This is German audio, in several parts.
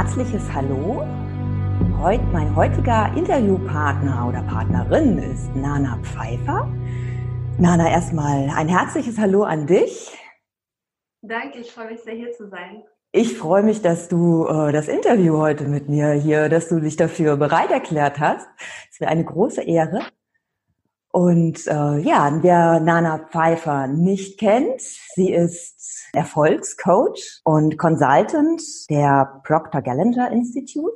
herzliches Hallo. Heut, mein heutiger Interviewpartner oder Partnerin ist Nana Pfeiffer. Nana, erstmal ein herzliches Hallo an dich. Danke, ich freue mich sehr hier zu sein. Ich freue mich, dass du äh, das Interview heute mit mir hier, dass du dich dafür bereit erklärt hast. Es wäre eine große Ehre. Und äh, ja, wer Nana Pfeiffer nicht kennt, sie ist Erfolgscoach und Consultant der Procter Gallagher Institute.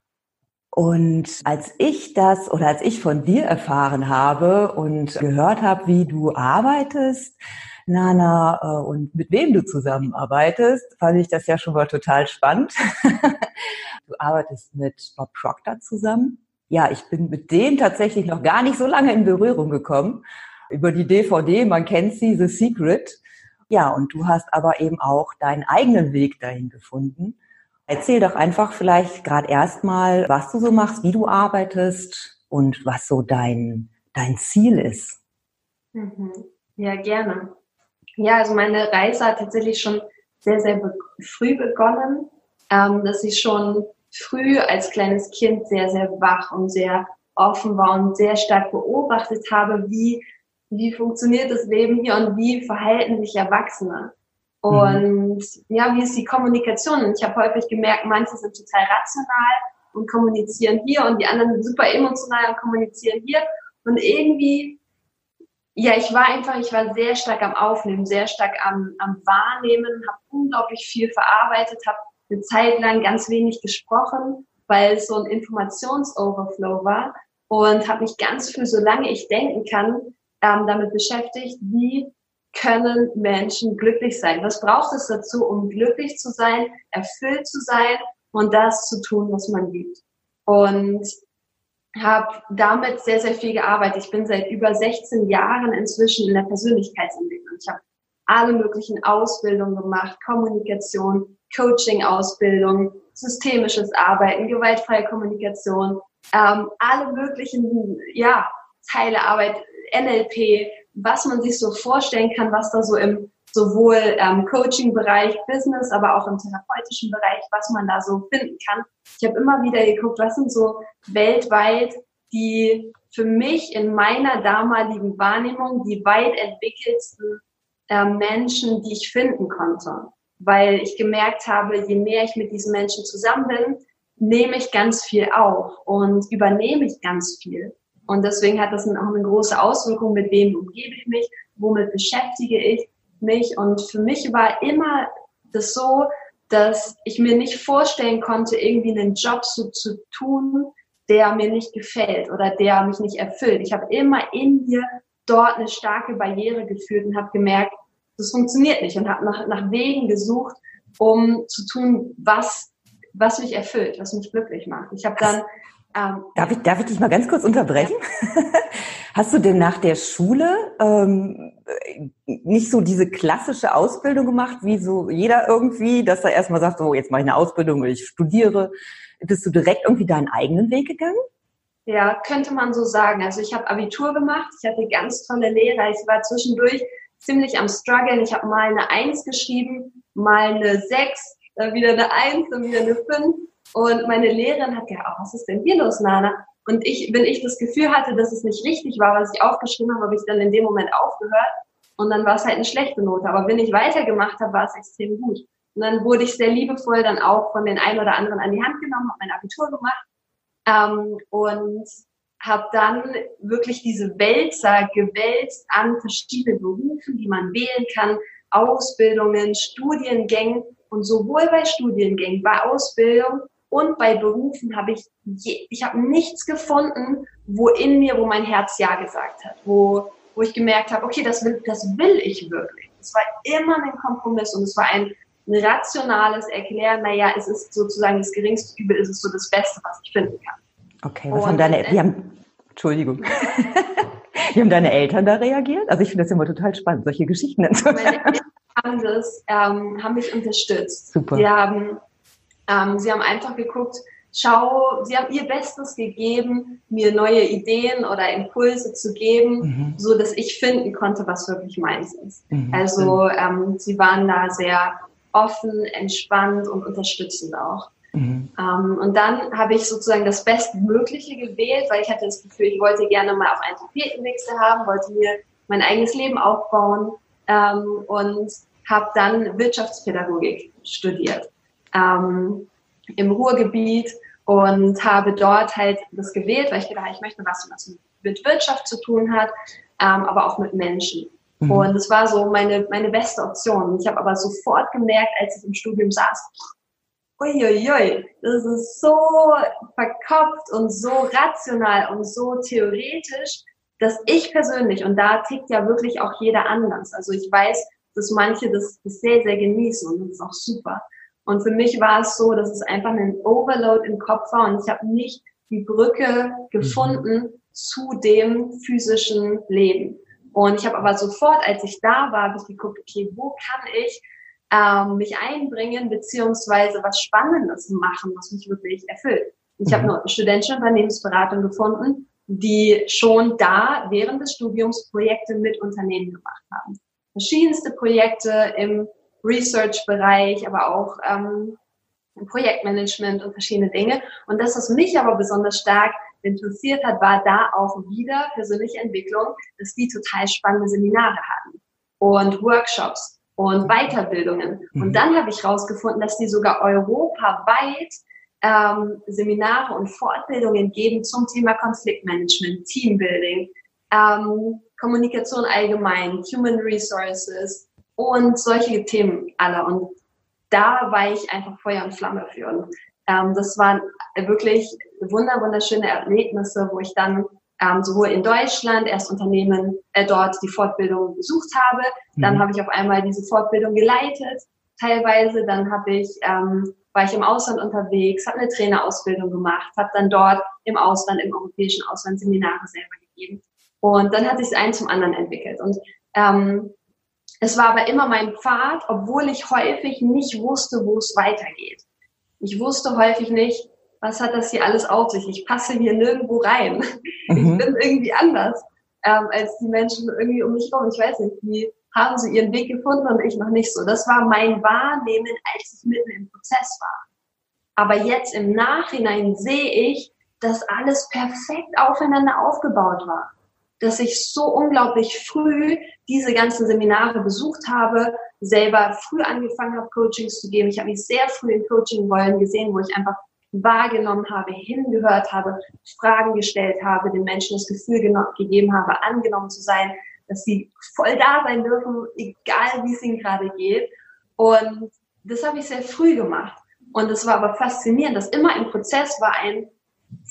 Und als ich das oder als ich von dir erfahren habe und gehört habe, wie du arbeitest, Nana, äh, und mit wem du zusammenarbeitest, fand ich das ja schon mal total spannend. du arbeitest mit Bob Proctor zusammen ja, ich bin mit denen tatsächlich noch gar nicht so lange in Berührung gekommen. Über die DVD, man kennt sie, The Secret. Ja, und du hast aber eben auch deinen eigenen Weg dahin gefunden. Erzähl doch einfach vielleicht gerade erstmal, was du so machst, wie du arbeitest und was so dein, dein Ziel ist. Mhm. Ja, gerne. Ja, also meine Reise hat tatsächlich schon sehr, sehr be früh begonnen, ähm, dass ich schon früh als kleines Kind sehr, sehr wach und sehr offen war und sehr stark beobachtet habe, wie, wie funktioniert das Leben hier und wie verhalten sich Erwachsene. Und mhm. ja, wie ist die Kommunikation? Und ich habe häufig gemerkt, manche sind total rational und kommunizieren hier und die anderen sind super emotional und kommunizieren hier. Und irgendwie, ja, ich war einfach, ich war sehr stark am Aufnehmen, sehr stark am, am Wahrnehmen, habe unglaublich viel verarbeitet, habe eine Zeit lang ganz wenig gesprochen, weil es so ein Informationsoverflow war und habe mich ganz viel, solange ich denken kann, ähm, damit beschäftigt, wie können Menschen glücklich sein? Was braucht es dazu, um glücklich zu sein, erfüllt zu sein und das zu tun, was man liebt? Und habe damit sehr, sehr viel gearbeitet. Ich bin seit über 16 Jahren inzwischen in der Persönlichkeitsentwicklung. Ich habe alle möglichen Ausbildungen gemacht, Kommunikation, Coaching-Ausbildung, systemisches Arbeiten, gewaltfreie Kommunikation, ähm, alle möglichen, ja, Teilearbeit, NLP, was man sich so vorstellen kann, was da so im sowohl ähm, Coaching-Bereich, Business, aber auch im therapeutischen Bereich, was man da so finden kann. Ich habe immer wieder geguckt, was sind so weltweit die für mich in meiner damaligen Wahrnehmung die weit entwickelsten äh, Menschen, die ich finden konnte weil ich gemerkt habe, je mehr ich mit diesen Menschen zusammen bin, nehme ich ganz viel auf und übernehme ich ganz viel. Und deswegen hat das auch eine große Auswirkung, mit wem umgebe ich mich, womit beschäftige ich mich. Und für mich war immer das so, dass ich mir nicht vorstellen konnte, irgendwie einen Job so zu tun, der mir nicht gefällt oder der mich nicht erfüllt. Ich habe immer in mir dort eine starke Barriere gefühlt und habe gemerkt, das funktioniert nicht und habe nach, nach Wegen gesucht, um zu tun, was, was mich erfüllt, was mich glücklich macht. Ich habe dann ähm, darf, ich, darf ich dich mal ganz kurz unterbrechen? Ja. Hast du denn nach der Schule ähm, nicht so diese klassische Ausbildung gemacht, wie so jeder irgendwie, dass er erstmal sagt, so jetzt mache ich eine Ausbildung, ich studiere. Bist du direkt irgendwie deinen eigenen Weg gegangen? Ja, könnte man so sagen. Also ich habe Abitur gemacht, ich hatte ganz tolle Lehrer, ich war zwischendurch ziemlich am struggeln. Ich habe mal eine Eins geschrieben, mal eine Sechs, dann wieder eine Eins und wieder eine Fünf. Und meine Lehrerin hat gesagt, oh, was ist denn hier los, Nana? Und ich, wenn ich das Gefühl hatte, dass es nicht richtig war, was ich aufgeschrieben habe, habe ich dann in dem Moment aufgehört. Und dann war es halt eine schlechte Note. Aber wenn ich weitergemacht habe, war es extrem gut. Und dann wurde ich sehr liebevoll dann auch von den einen oder anderen an die Hand genommen, habe mein Abitur gemacht. Ähm, und habe dann wirklich diese Wälzer gewälzt an verschiedene Berufen, die man wählen kann, Ausbildungen, Studiengängen und sowohl bei Studiengängen, bei Ausbildung und bei Berufen habe ich, je, ich habe nichts gefunden, wo in mir, wo mein Herz Ja gesagt hat, wo, wo ich gemerkt habe, okay, das will, das will ich wirklich. Es war immer ein Kompromiss und es war ein, rationales Erklären, naja, es ist sozusagen das geringste Übel, es ist so das Beste, was ich finden kann. Okay, was und haben deine, wie haben, Entschuldigung. Wie haben deine Eltern da reagiert? Also ich finde das immer total spannend, solche Geschichten zu Meine Eltern haben, das, ähm, haben mich unterstützt. Super. Sie haben, ähm, sie haben einfach geguckt, schau, sie haben ihr Bestes gegeben, mir neue Ideen oder Impulse zu geben, mhm. so dass ich finden konnte, was wirklich meins ist. Mhm. Also ähm, sie waren da sehr offen, entspannt und unterstützend auch. Mhm. Ähm, und dann habe ich sozusagen das Bestmögliche gewählt, weil ich hatte das Gefühl, ich wollte gerne mal auf einen Tapetenwechsel haben, wollte mir mein eigenes Leben aufbauen ähm, und habe dann Wirtschaftspädagogik studiert ähm, im Ruhrgebiet und habe dort halt das gewählt, weil ich gedacht habe, ich möchte was, was mit Wirtschaft zu tun hat, ähm, aber auch mit Menschen. Mhm. Und das war so meine, meine beste Option. Ich habe aber sofort gemerkt, als ich im Studium saß, uiuiui, das ist so verkopft und so rational und so theoretisch, dass ich persönlich, und da tickt ja wirklich auch jeder anders, also ich weiß, dass manche das, das sehr, sehr genießen und das ist auch super. Und für mich war es so, dass es einfach ein Overload im Kopf war und ich habe nicht die Brücke gefunden mhm. zu dem physischen Leben. Und ich habe aber sofort, als ich da war, habe ich geguckt, okay, wo kann ich ähm, mich einbringen, beziehungsweise was Spannendes machen, was mich wirklich erfüllt. Ich mhm. habe eine studentische Unternehmensberatung gefunden, die schon da während des Studiums Projekte mit Unternehmen gemacht haben. Verschiedenste Projekte im Research-Bereich, aber auch ähm, Projektmanagement und verschiedene Dinge. Und das, was mich aber besonders stark interessiert hat, war da auch wieder persönliche Entwicklung, dass die total spannende Seminare hatten und Workshops und Weiterbildungen. Mhm. Und dann habe ich herausgefunden, dass die sogar europaweit ähm, Seminare und Fortbildungen geben zum Thema Konfliktmanagement, Teambuilding, ähm, Kommunikation allgemein, Human Resources und solche Themen alle. Und da war ich einfach Feuer und Flamme für. Und ähm, das waren wirklich wunder wunderschöne Erlebnisse, wo ich dann ähm, sowohl in Deutschland erst Unternehmen äh, dort die Fortbildung besucht habe, dann mhm. habe ich auf einmal diese Fortbildung geleitet, teilweise, dann habe ich ähm, war ich im Ausland unterwegs, habe eine Trainerausbildung gemacht, habe dann dort im Ausland, im europäischen Ausland Seminare selber gegeben. Und dann hat sich eins zum anderen entwickelt. Und ähm, es war aber immer mein Pfad, obwohl ich häufig nicht wusste, wo es weitergeht. Ich wusste häufig nicht, was hat das hier alles auf sich? Ich passe hier nirgendwo rein. Mhm. Ich bin irgendwie anders ähm, als die Menschen irgendwie um mich herum. Ich weiß nicht, die haben sie ihren Weg gefunden und ich noch nicht so. Das war mein Wahrnehmen, als ich mitten im Prozess war. Aber jetzt im Nachhinein sehe ich, dass alles perfekt aufeinander aufgebaut war. Dass ich so unglaublich früh diese ganzen Seminare besucht habe, selber früh angefangen habe, Coachings zu geben. Ich habe mich sehr früh in Coaching-Rollen gesehen, wo ich einfach wahrgenommen habe, hingehört habe, Fragen gestellt habe, den Menschen das Gefühl gegeben habe, angenommen zu sein, dass sie voll da sein dürfen, egal wie es ihnen gerade geht. Und das habe ich sehr früh gemacht. Und es war aber faszinierend, dass immer im Prozess war ein,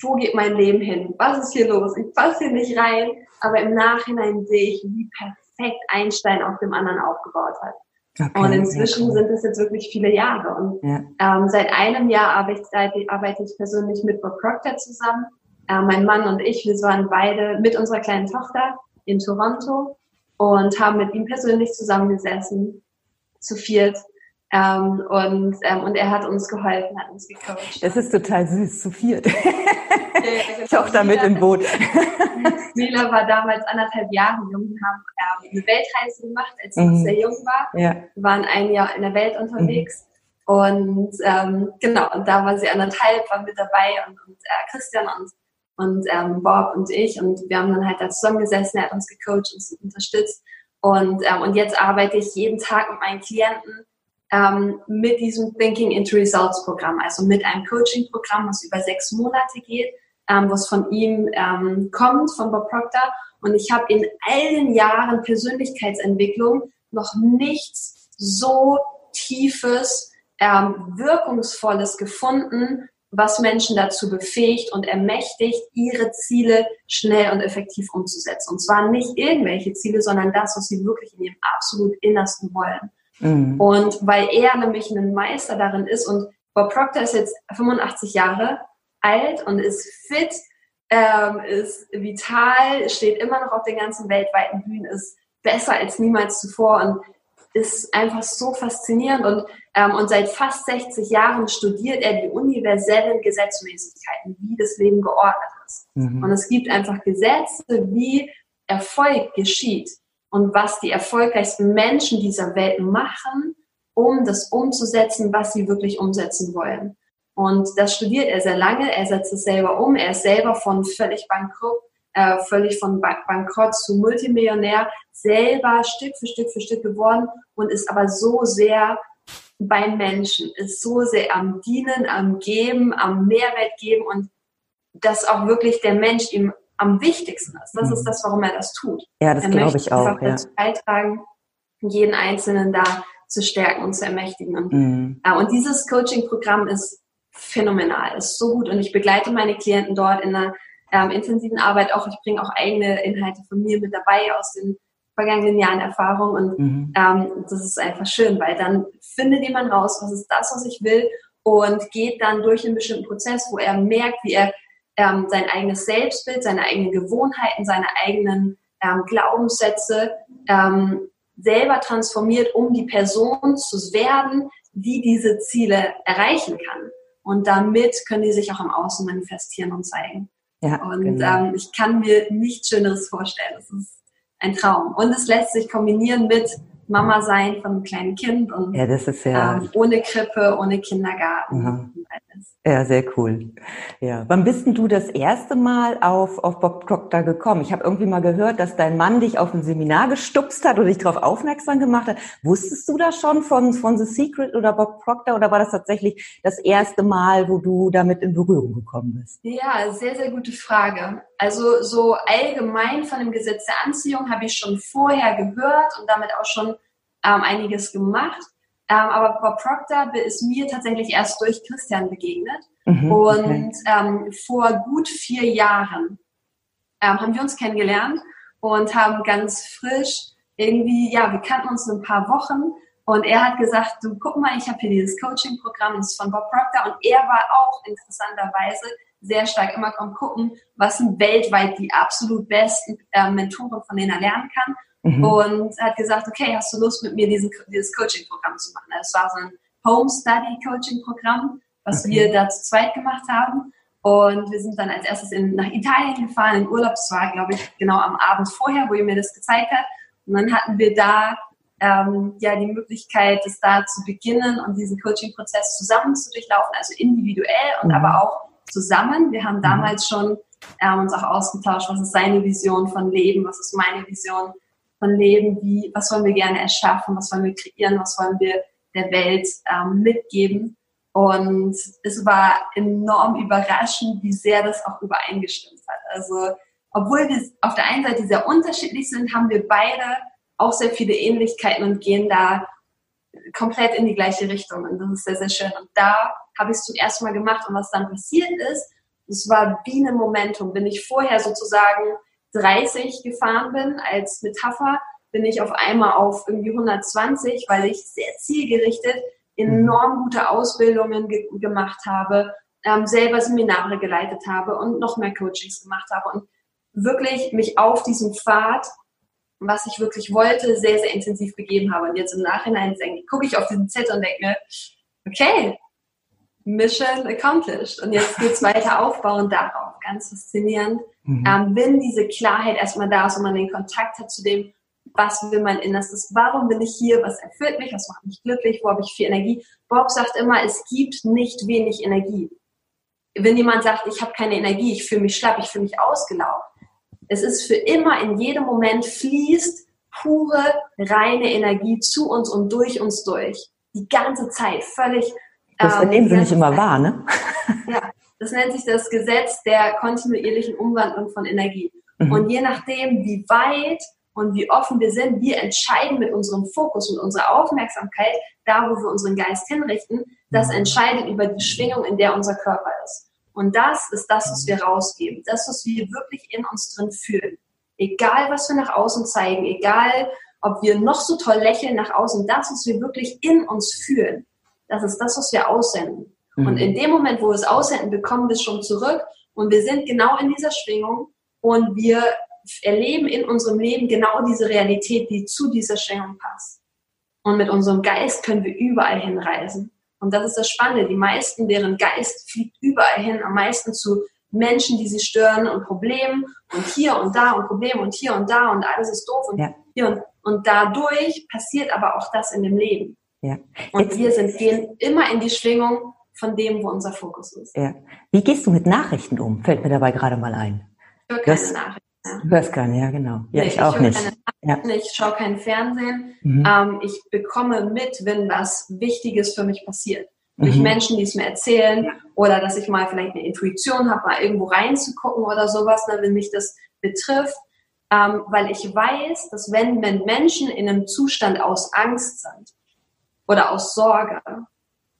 wo geht mein Leben hin? Was ist hier los? Ich passe hier nicht rein. Aber im Nachhinein sehe ich, wie perfekt ein Stein auf dem anderen aufgebaut hat. Okay, und inzwischen cool. sind es jetzt wirklich viele Jahre. Und ja. ähm, seit einem Jahr arbeite ich, arbeite ich persönlich mit Bob Proctor zusammen. Äh, mein Mann und ich, wir waren beide mit unserer kleinen Tochter in Toronto und haben mit ihm persönlich zusammengesessen, zu viert. Ähm, und, ähm, und er hat uns geholfen, hat uns gecoacht. Das ist total süß, zu viert. Ja, genau. Tochter mit im Boot. Mila war damals anderthalb Jahre jung. Haben ähm, eine Weltreise gemacht, als sie mhm. noch sehr jung war. Ja. Wir waren ein Jahr in der Welt unterwegs. Mhm. Und ähm, genau, und da war sie anderthalb, war mit dabei und, und äh, Christian und, und ähm, Bob und ich. Und wir haben dann halt da zusammengesessen, er hat uns gecoacht, uns unterstützt. Und, ähm, und jetzt arbeite ich jeden Tag mit meinen Klienten ähm, mit diesem Thinking into Results Programm, also mit einem Coaching-Programm, was über sechs Monate geht ähm, was von ihm ähm, kommt, von Bob Proctor. Und ich habe in all den Jahren Persönlichkeitsentwicklung noch nichts so tiefes, ähm, wirkungsvolles gefunden, was Menschen dazu befähigt und ermächtigt, ihre Ziele schnell und effektiv umzusetzen. Und zwar nicht irgendwelche Ziele, sondern das, was sie wirklich in ihrem absolut Innersten wollen. Mhm. Und weil er nämlich ein Meister darin ist und Bob Proctor ist jetzt 85 Jahre alt und ist fit, ähm, ist vital, steht immer noch auf den ganzen weltweiten Bühnen, ist besser als niemals zuvor und ist einfach so faszinierend und, ähm, und seit fast 60 Jahren studiert er die universellen Gesetzmäßigkeiten, wie das Leben geordnet ist. Mhm. Und es gibt einfach Gesetze, wie Erfolg geschieht und was die erfolgreichsten Menschen dieser Welt machen, um das umzusetzen, was sie wirklich umsetzen wollen. Und das studiert er sehr lange, er setzt es selber um, er ist selber von völlig bankrott, äh, völlig von Bankrott zu Multimillionär, selber Stück für Stück für Stück geworden und ist aber so sehr beim Menschen, ist so sehr am Dienen, am Geben, am Mehrwert geben und dass auch wirklich der Mensch ihm am wichtigsten ist. Das mhm. ist das, warum er das tut. Ja, das glaube ich auch. Ja. beitragen, jeden Einzelnen da zu stärken und zu ermächtigen. Und, mhm. äh, und dieses Coaching-Programm ist phänomenal, ist so gut und ich begleite meine Klienten dort in einer ähm, intensiven Arbeit auch. Ich bringe auch eigene Inhalte von mir mit dabei aus den vergangenen Jahren Erfahrung und mhm. ähm, das ist einfach schön, weil dann findet jemand raus, was ist das, was ich will und geht dann durch einen bestimmten Prozess, wo er merkt, wie er ähm, sein eigenes Selbstbild, seine eigenen Gewohnheiten, seine eigenen ähm, Glaubenssätze ähm, selber transformiert, um die Person zu werden, die diese Ziele erreichen kann. Und damit können die sich auch im Außen manifestieren und zeigen. Ja, und genau. ähm, ich kann mir nichts Schöneres vorstellen. Das ist ein Traum. Und es lässt sich kombinieren mit Mama sein von einem kleinen Kind und ja, das ist ja ähm, ohne Krippe, ohne Kindergarten. Mhm. Ja, sehr cool. Ja. Wann bist denn du das erste Mal auf, auf Bob Proctor gekommen? Ich habe irgendwie mal gehört, dass dein Mann dich auf ein Seminar gestupst hat oder dich darauf aufmerksam gemacht hat. Wusstest du das schon von, von The Secret oder Bob Proctor oder war das tatsächlich das erste Mal, wo du damit in Berührung gekommen bist? Ja, sehr, sehr gute Frage. Also so allgemein von dem Gesetz der Anziehung habe ich schon vorher gehört und damit auch schon ähm, einiges gemacht. Ähm, aber Bob Proctor ist mir tatsächlich erst durch Christian begegnet. Mhm, und okay. ähm, vor gut vier Jahren ähm, haben wir uns kennengelernt und haben ganz frisch irgendwie, ja, wir kannten uns ein paar Wochen und er hat gesagt, du guck mal, ich habe hier dieses Coaching-Programm, das ist von Bob Proctor und er war auch interessanterweise sehr stark immer am gucken, was sind weltweit die absolut besten äh, Mentoren, von denen er lernen kann mhm. und hat gesagt, okay, hast du Lust mit mir diesen, dieses Coaching-Programm zu machen? Es war so ein Home Study Coaching-Programm, was okay. wir da zu zweit gemacht haben. Und wir sind dann als erstes in, nach Italien gefahren, in Urlaub. Es war, glaube ich, genau am Abend vorher, wo ihr mir das gezeigt habt. Und dann hatten wir da ähm, ja die Möglichkeit, das da zu beginnen und diesen Coaching-Prozess zusammen zu durchlaufen, also individuell und mhm. aber auch zusammen. Wir haben mhm. damals schon ähm, uns auch ausgetauscht, was ist seine Vision von Leben, was ist meine Vision von Leben, wie, was wollen wir gerne erschaffen, was wollen wir kreieren, was wollen wir der Welt ähm, mitgeben. Und es war enorm überraschend, wie sehr das auch übereingestimmt hat. Also, obwohl wir auf der einen Seite sehr unterschiedlich sind, haben wir beide auch sehr viele Ähnlichkeiten und gehen da komplett in die gleiche Richtung. Und das ist sehr, sehr schön. Und da habe ich es zum ersten Mal gemacht. Und was dann passiert ist, es war wie ein Momentum. Bin ich vorher sozusagen 30 gefahren bin als Metapher, bin ich auf einmal auf irgendwie 120, weil ich sehr zielgerichtet enorm gute Ausbildungen ge gemacht habe, ähm, selber Seminare geleitet habe und noch mehr Coachings gemacht habe und wirklich mich auf diesem Pfad, was ich wirklich wollte, sehr, sehr intensiv begeben habe. Und jetzt im Nachhinein gucke ich auf diesen Zettel und denke mir, okay, Mission accomplished. Und jetzt geht's weiter aufbauen darauf. Ganz faszinierend. Mhm. Ähm, wenn diese Klarheit erstmal da ist und man den Kontakt hat zu dem, was will mein Innerstes, warum bin ich hier, was erfüllt mich, was macht mich glücklich, wo habe ich viel Energie. Bob sagt immer, es gibt nicht wenig Energie. Wenn jemand sagt, ich habe keine Energie, ich fühle mich schlapp, ich fühle mich ausgelaugt, es ist für immer, in jedem Moment fließt pure, reine Energie zu uns und durch uns durch. Die ganze Zeit, völlig. Das ähm, nehmen wir nicht immer wahr, ne? Ja, das nennt sich das Gesetz der kontinuierlichen Umwandlung von Energie. Mhm. Und je nachdem, wie weit und wie offen wir sind, wir entscheiden mit unserem Fokus und unserer Aufmerksamkeit, da wo wir unseren Geist hinrichten, das mhm. entscheidet über die Schwingung, in der unser Körper ist. Und das ist das, was wir rausgeben, das, was wir wirklich in uns drin fühlen. Egal, was wir nach außen zeigen, egal, ob wir noch so toll lächeln nach außen, das, was wir wirklich in uns fühlen, das ist das, was wir aussenden. Mhm. Und in dem Moment, wo wir es aussenden, bekommen wir es schon zurück und wir sind genau in dieser Schwingung und wir erleben in unserem Leben genau diese Realität, die zu dieser Schwingung passt. Und mit unserem Geist können wir überall hinreisen. Und das ist das Spannende. Die meisten, deren Geist fliegt überall hin, am meisten zu Menschen, die sie stören und Problemen und hier und da und Probleme und hier und da und alles ist doof und ja. hier und, und dadurch passiert aber auch das in dem Leben. Ja. Und wir sind, gehen immer in die Schwingung, von dem, wo unser Fokus ist. Ja. Wie gehst du mit Nachrichten um? Fällt mir dabei gerade mal ein. Ich höre keine Nachrichten. Du hörst keine, ja genau. Ja, nee, ich auch ich nicht. Ja. Ich schaue kein Fernsehen. Mhm. Ähm, ich bekomme mit, wenn was Wichtiges für mich passiert. Durch mhm. Menschen, die es mir erzählen oder dass ich mal vielleicht eine Intuition habe, mal irgendwo reinzugucken oder sowas, ne, wenn mich das betrifft. Ähm, weil ich weiß, dass wenn, wenn Menschen in einem Zustand aus Angst sind oder aus Sorge,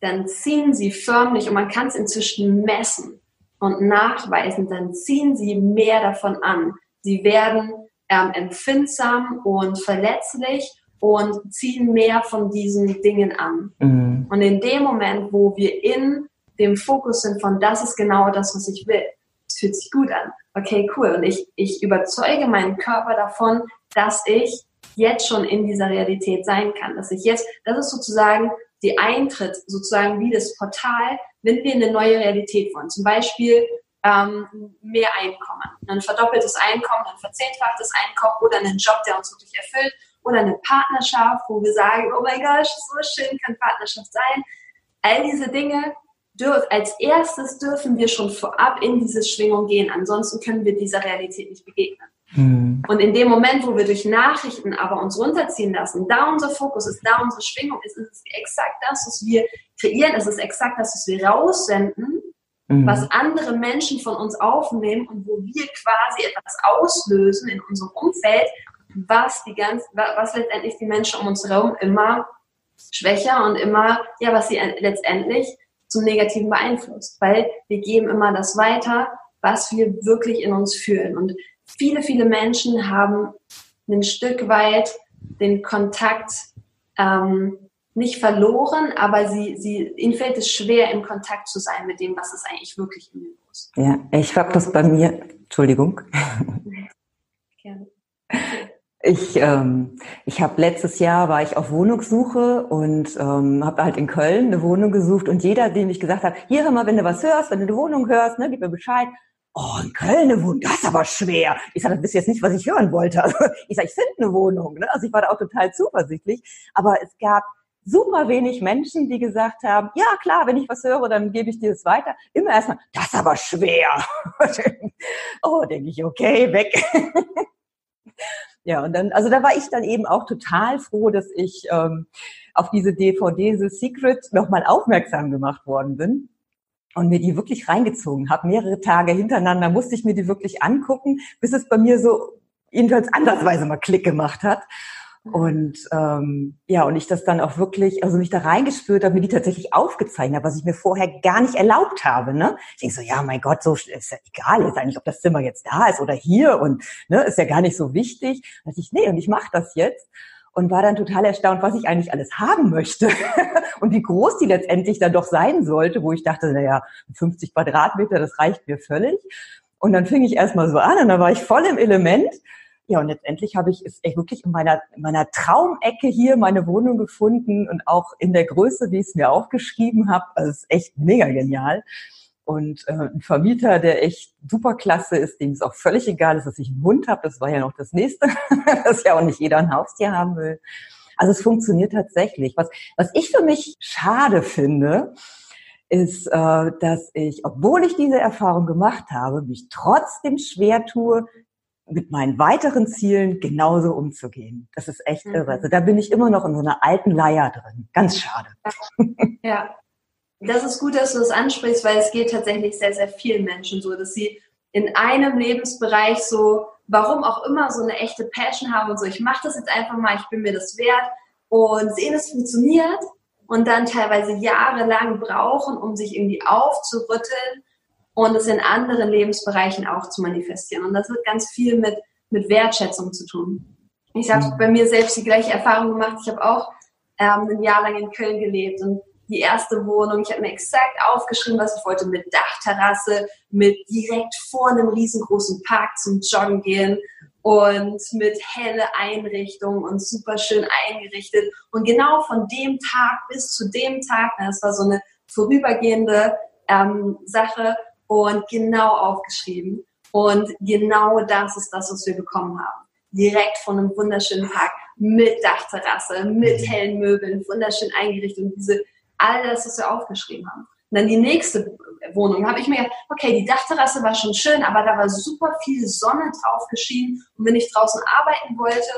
dann ziehen sie förmlich, und man kann es inzwischen messen und nachweisen, dann ziehen sie mehr davon an. Sie werden ähm, empfindsam und verletzlich und ziehen mehr von diesen Dingen an. Mhm. Und in dem Moment, wo wir in dem Fokus sind von, das ist genau das, was ich will, es fühlt sich gut an. Okay, cool. Und ich, ich überzeuge meinen Körper davon, dass ich jetzt schon in dieser Realität sein kann. Dass ich jetzt, das ist sozusagen die Eintritt, sozusagen wie das Portal, wenn wir in eine neue Realität wollen. Zum Beispiel ähm, mehr Einkommen, ein verdoppeltes Einkommen, ein verzehnfachtes Einkommen oder einen Job, der uns wirklich erfüllt oder eine Partnerschaft, wo wir sagen, oh mein Gott, so schön kann Partnerschaft sein. All diese Dinge, dürf, als erstes dürfen wir schon vorab in diese Schwingung gehen. Ansonsten können wir dieser Realität nicht begegnen. Mhm. Und in dem Moment, wo wir durch Nachrichten aber uns runterziehen lassen, da unser Fokus ist, da unsere Schwingung ist, ist es exakt das, was wir kreieren, es ist exakt das, was wir raussenden, mhm. was andere Menschen von uns aufnehmen und wo wir quasi etwas auslösen in unserem Umfeld, was die ganz, was letztendlich die Menschen um uns herum immer schwächer und immer, ja, was sie letztendlich zum Negativen beeinflusst, weil wir geben immer das weiter, was wir wirklich in uns fühlen. Und viele, viele Menschen haben ein Stück weit den Kontakt ähm, nicht verloren, aber sie, sie, ihnen fällt es schwer, im Kontakt zu sein mit dem, was ist eigentlich wirklich in mir los. Ja, ich habe das bei mir, Entschuldigung. Gerne. Ich, ähm, ich habe letztes Jahr war ich auf Wohnungssuche und ähm, habe halt in Köln eine Wohnung gesucht und jeder, dem ich gesagt habe, hier hör mal, wenn du was hörst, wenn du eine Wohnung hörst, ne, gib mir Bescheid. Oh, in Köln eine Wohnung, das ist aber schwer. Ich sage, das ist jetzt nicht, was ich hören wollte. Also, ich sage, ich finde eine Wohnung. Ne? Also ich war da auch total zuversichtlich. Aber es gab super wenig Menschen, die gesagt haben, ja klar, wenn ich was höre, dann gebe ich dir das weiter. Immer erstmal, das ist aber schwer. oh, denke ich, okay, weg. Ja, und dann, also da war ich dann eben auch total froh, dass ich ähm, auf diese DVD The Secret nochmal aufmerksam gemacht worden bin und mir die wirklich reingezogen habe. Mehrere Tage hintereinander musste ich mir die wirklich angucken, bis es bei mir so jedenfalls andersweise mal Klick gemacht hat. Und ähm, ja, und ich das dann auch wirklich, also mich da reingespürt habe, mir die tatsächlich aufgezeichnet habe, was ich mir vorher gar nicht erlaubt habe. Ne? Ich denke so, ja, mein Gott, so ist ja egal jetzt eigentlich, ob das Zimmer jetzt da ist oder hier und ne, ist ja gar nicht so wichtig. Da ich, nee, und ich mache das jetzt und war dann total erstaunt, was ich eigentlich alles haben möchte und wie groß die letztendlich dann doch sein sollte, wo ich dachte, naja, 50 Quadratmeter, das reicht mir völlig. Und dann fing ich erstmal so an und da war ich voll im Element ja, und letztendlich habe ich es echt wirklich in meiner, in meiner Traumecke hier meine Wohnung gefunden und auch in der Größe, wie ich es mir aufgeschrieben habe. Also es ist echt mega genial. Und äh, ein Vermieter, der echt super klasse ist, dem es auch völlig egal ist, dass ich einen Hund habe. Das war ja noch das nächste, dass ja auch nicht jeder ein Haustier haben will. Also es funktioniert tatsächlich. Was, was ich für mich schade finde, ist, äh, dass ich, obwohl ich diese Erfahrung gemacht habe, mich trotzdem schwer tue, mit meinen weiteren Zielen genauso umzugehen. Das ist echt mhm. irre. Also da bin ich immer noch in so einer alten Leier drin. Ganz schade. Ja. Das ist gut, dass du das ansprichst, weil es geht tatsächlich sehr, sehr vielen Menschen so, dass sie in einem Lebensbereich so, warum auch immer, so eine echte Passion haben und so, ich mache das jetzt einfach mal, ich bin mir das wert und sehen, es funktioniert und dann teilweise jahrelang brauchen, um sich irgendwie aufzurütteln und es in anderen Lebensbereichen auch zu manifestieren. Und das hat ganz viel mit, mit Wertschätzung zu tun. Ich habe mhm. bei mir selbst die gleiche Erfahrung gemacht. Ich habe auch ähm, ein Jahr lang in Köln gelebt und die erste Wohnung, ich habe mir exakt aufgeschrieben, was ich wollte, mit Dachterrasse, mit direkt vor einem riesengroßen Park zum Joggen gehen und mit helle Einrichtung und super schön eingerichtet. Und genau von dem Tag bis zu dem Tag, das war so eine vorübergehende ähm, Sache, und genau aufgeschrieben. Und genau das ist das, was wir bekommen haben. Direkt von einem wunderschönen Park mit Dachterrasse, mit hellen Möbeln, wunderschön eingerichtet und diese, all das, was wir aufgeschrieben haben. dann die nächste Wohnung. habe ich mir gedacht, okay, die Dachterrasse war schon schön, aber da war super viel Sonne drauf geschienen. Und wenn ich draußen arbeiten wollte,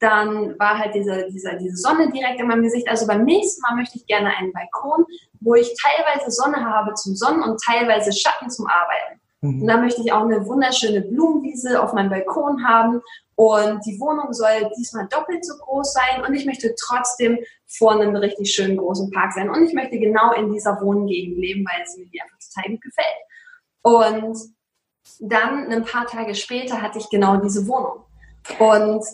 dann war halt diese, diese, diese Sonne direkt in meinem Gesicht. Also beim nächsten Mal möchte ich gerne einen Balkon, wo ich teilweise Sonne habe zum Sonnen und teilweise Schatten zum Arbeiten. Mhm. Und da möchte ich auch eine wunderschöne Blumenwiese auf meinem Balkon haben. Und die Wohnung soll diesmal doppelt so groß sein. Und ich möchte trotzdem vor einem richtig schönen großen Park sein. Und ich möchte genau in dieser Wohngegend leben, weil es mir einfach total gut gefällt. Und dann ein paar Tage später hatte ich genau diese Wohnung. Und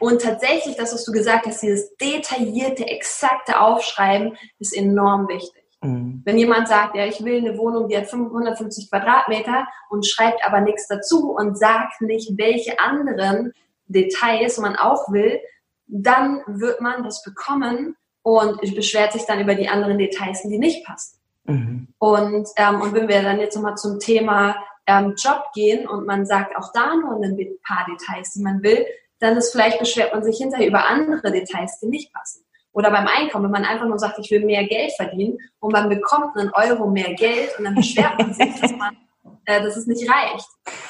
und tatsächlich, das, was du gesagt hast, dieses detaillierte, exakte Aufschreiben ist enorm wichtig. Mhm. Wenn jemand sagt, ja, ich will eine Wohnung, die hat 550 Quadratmeter und schreibt aber nichts dazu und sagt nicht, welche anderen Details man auch will, dann wird man das bekommen und beschwert sich dann über die anderen Details, die nicht passen. Mhm. Und, ähm, und wenn wir dann jetzt nochmal zum Thema ähm, Job gehen und man sagt auch da nur ein paar Details, die man will, dann ist vielleicht beschwert man sich hinterher über andere Details, die nicht passen. Oder beim Einkommen, wenn man einfach nur sagt, ich will mehr Geld verdienen und man bekommt einen Euro mehr Geld und dann beschwert man sich, dass, man, äh, dass es nicht reicht.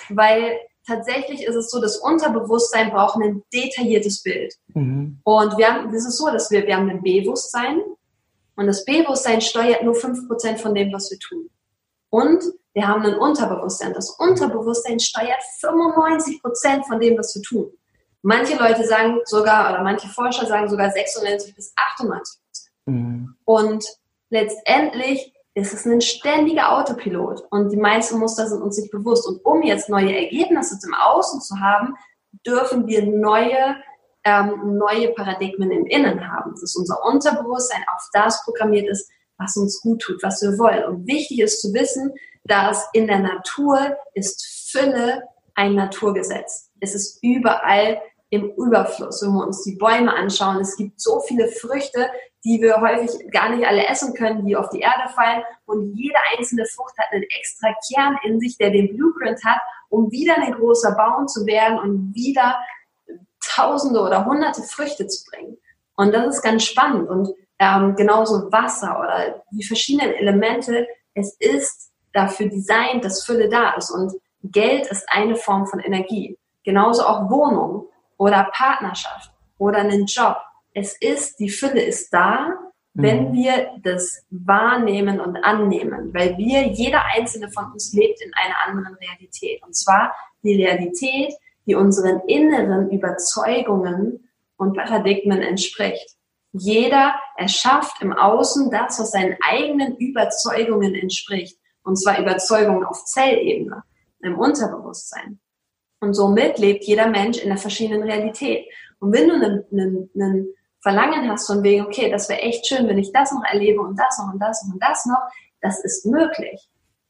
Weil tatsächlich ist es so, das Unterbewusstsein braucht ein detailliertes Bild. Mhm. Und wir haben, das ist so, dass wir, wir haben ein Bewusstsein und das Bewusstsein steuert nur 5% von dem, was wir tun. Und wir haben ein Unterbewusstsein. Das Unterbewusstsein steuert 95% von dem, was wir tun. Manche Leute sagen sogar, oder manche Forscher sagen sogar 96 bis 98 Prozent. Mhm. Und letztendlich ist es ein ständiger Autopilot. Und die meisten Muster sind uns nicht bewusst. Und um jetzt neue Ergebnisse zum Außen zu haben, dürfen wir neue, ähm, neue Paradigmen im Innen haben. Dass unser Unterbewusstsein auf das programmiert ist, was uns gut tut, was wir wollen. Und wichtig ist zu wissen, dass in der Natur ist Fülle ein Naturgesetz. Es ist überall im Überfluss, wenn wir uns die Bäume anschauen. Es gibt so viele Früchte, die wir häufig gar nicht alle essen können, die auf die Erde fallen. Und jede einzelne Frucht hat einen extra Kern in sich, der den Blueprint hat, um wieder ein großer Baum zu werden und wieder Tausende oder Hunderte Früchte zu bringen. Und das ist ganz spannend. Und ähm, genauso Wasser oder die verschiedenen Elemente. Es ist dafür designt, dass Fülle da ist. Und Geld ist eine Form von Energie. Genauso auch Wohnung oder Partnerschaft oder einen Job. Es ist, die Fülle ist da, wenn mhm. wir das wahrnehmen und annehmen, weil wir, jeder einzelne von uns lebt in einer anderen Realität. Und zwar die Realität, die unseren inneren Überzeugungen und Paradigmen entspricht. Jeder erschafft im Außen das, was seinen eigenen Überzeugungen entspricht. Und zwar Überzeugungen auf Zellebene, im Unterbewusstsein. Und somit lebt jeder Mensch in einer verschiedenen Realität. Und wenn du einen, Verlangen hast von wegen, okay, das wäre echt schön, wenn ich das noch erlebe und das noch und das noch und das noch, das ist möglich.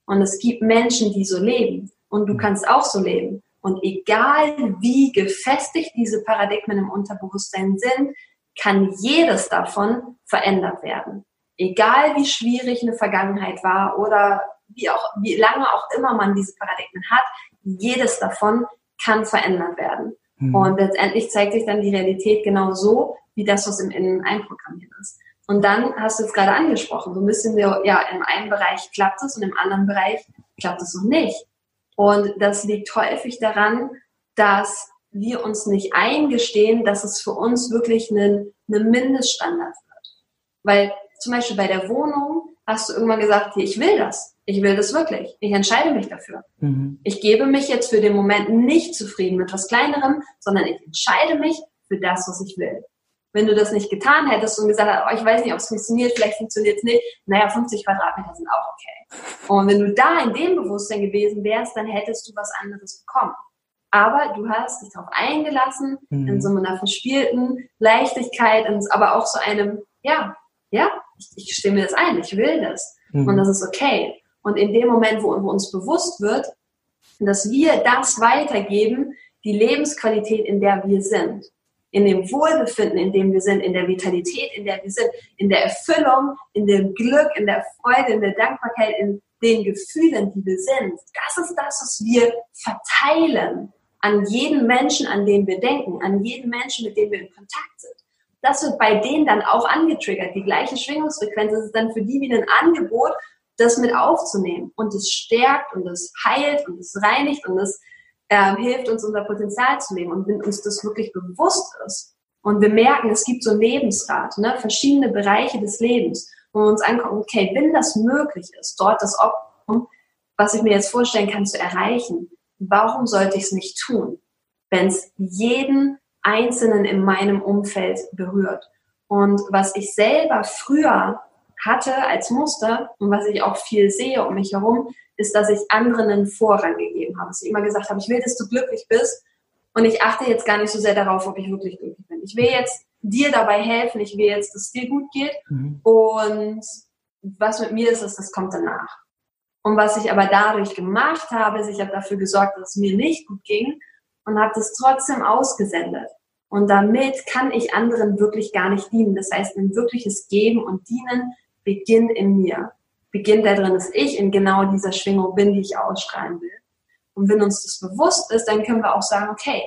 Und es gibt Menschen, die so leben. Und du kannst auch so leben. Und egal wie gefestigt diese Paradigmen im Unterbewusstsein sind, kann jedes davon verändert werden. Egal wie schwierig eine Vergangenheit war oder wie auch, wie lange auch immer man diese Paradigmen hat, jedes davon kann verändert werden. Mhm. Und letztendlich zeigt sich dann die Realität genau so, wie das, was im Innen einprogrammiert ist. Und dann hast du es gerade angesprochen, so ein bisschen, ja, im einen Bereich klappt es und im anderen Bereich klappt es noch nicht. Und das liegt häufig daran, dass wir uns nicht eingestehen, dass es für uns wirklich ein, ein Mindeststandard wird. Weil zum Beispiel bei der Wohnung hast du irgendwann gesagt, ich will das. Ich will das wirklich. Ich entscheide mich dafür. Mhm. Ich gebe mich jetzt für den Moment nicht zufrieden mit was Kleinerem, sondern ich entscheide mich für das, was ich will. Wenn du das nicht getan hättest und gesagt hast, oh, ich weiß nicht, ob es funktioniert, vielleicht funktioniert es nicht, naja, 50 Quadratmeter sind auch okay. Und wenn du da in dem Bewusstsein gewesen wärst, dann hättest du was anderes bekommen. Aber du hast dich darauf eingelassen, mhm. in so einer verspielten Leichtigkeit, aber auch so einem, ja, ja, ich, ich stimme das ein, ich will das. Mhm. Und das ist okay. Und in dem Moment, wo, wo uns bewusst wird, dass wir das weitergeben, die Lebensqualität, in der wir sind, in dem Wohlbefinden, in dem wir sind, in der Vitalität, in der wir sind, in der Erfüllung, in dem Glück, in der Freude, in der Dankbarkeit, in den Gefühlen, die wir sind. Das ist das, was wir verteilen an jeden Menschen, an den wir denken, an jeden Menschen, mit dem wir in Kontakt sind. Das wird bei denen dann auch angetriggert. Die gleiche Schwingungsfrequenz ist dann für die wie ein Angebot das mit aufzunehmen. Und es stärkt und es heilt und es reinigt und es ähm, hilft uns, unser Potenzial zu leben. Und wenn uns das wirklich bewusst ist und wir merken, es gibt so ein Lebensrad, ne, verschiedene Bereiche des Lebens, wo wir uns angucken, okay, wenn das möglich ist, dort das Optimum, was ich mir jetzt vorstellen kann, zu erreichen, warum sollte ich es nicht tun, wenn es jeden Einzelnen in meinem Umfeld berührt? Und was ich selber früher hatte als Muster und was ich auch viel sehe um mich herum, ist, dass ich anderen einen Vorrang gegeben habe. Dass ich immer gesagt habe, ich will, dass du glücklich bist und ich achte jetzt gar nicht so sehr darauf, ob ich wirklich glücklich bin. Ich will jetzt dir dabei helfen, ich will jetzt, dass es dir gut geht mhm. und was mit mir ist, ist, das kommt danach. Und was ich aber dadurch gemacht habe, ist, ich habe dafür gesorgt, dass es mir nicht gut ging und habe das trotzdem ausgesendet. Und damit kann ich anderen wirklich gar nicht dienen. Das heißt, ein wirkliches Geben und Dienen beginnt in mir. Beginnt da drin, dass ich in genau dieser Schwingung bin, die ich ausstrahlen will. Und wenn uns das bewusst ist, dann können wir auch sagen, okay,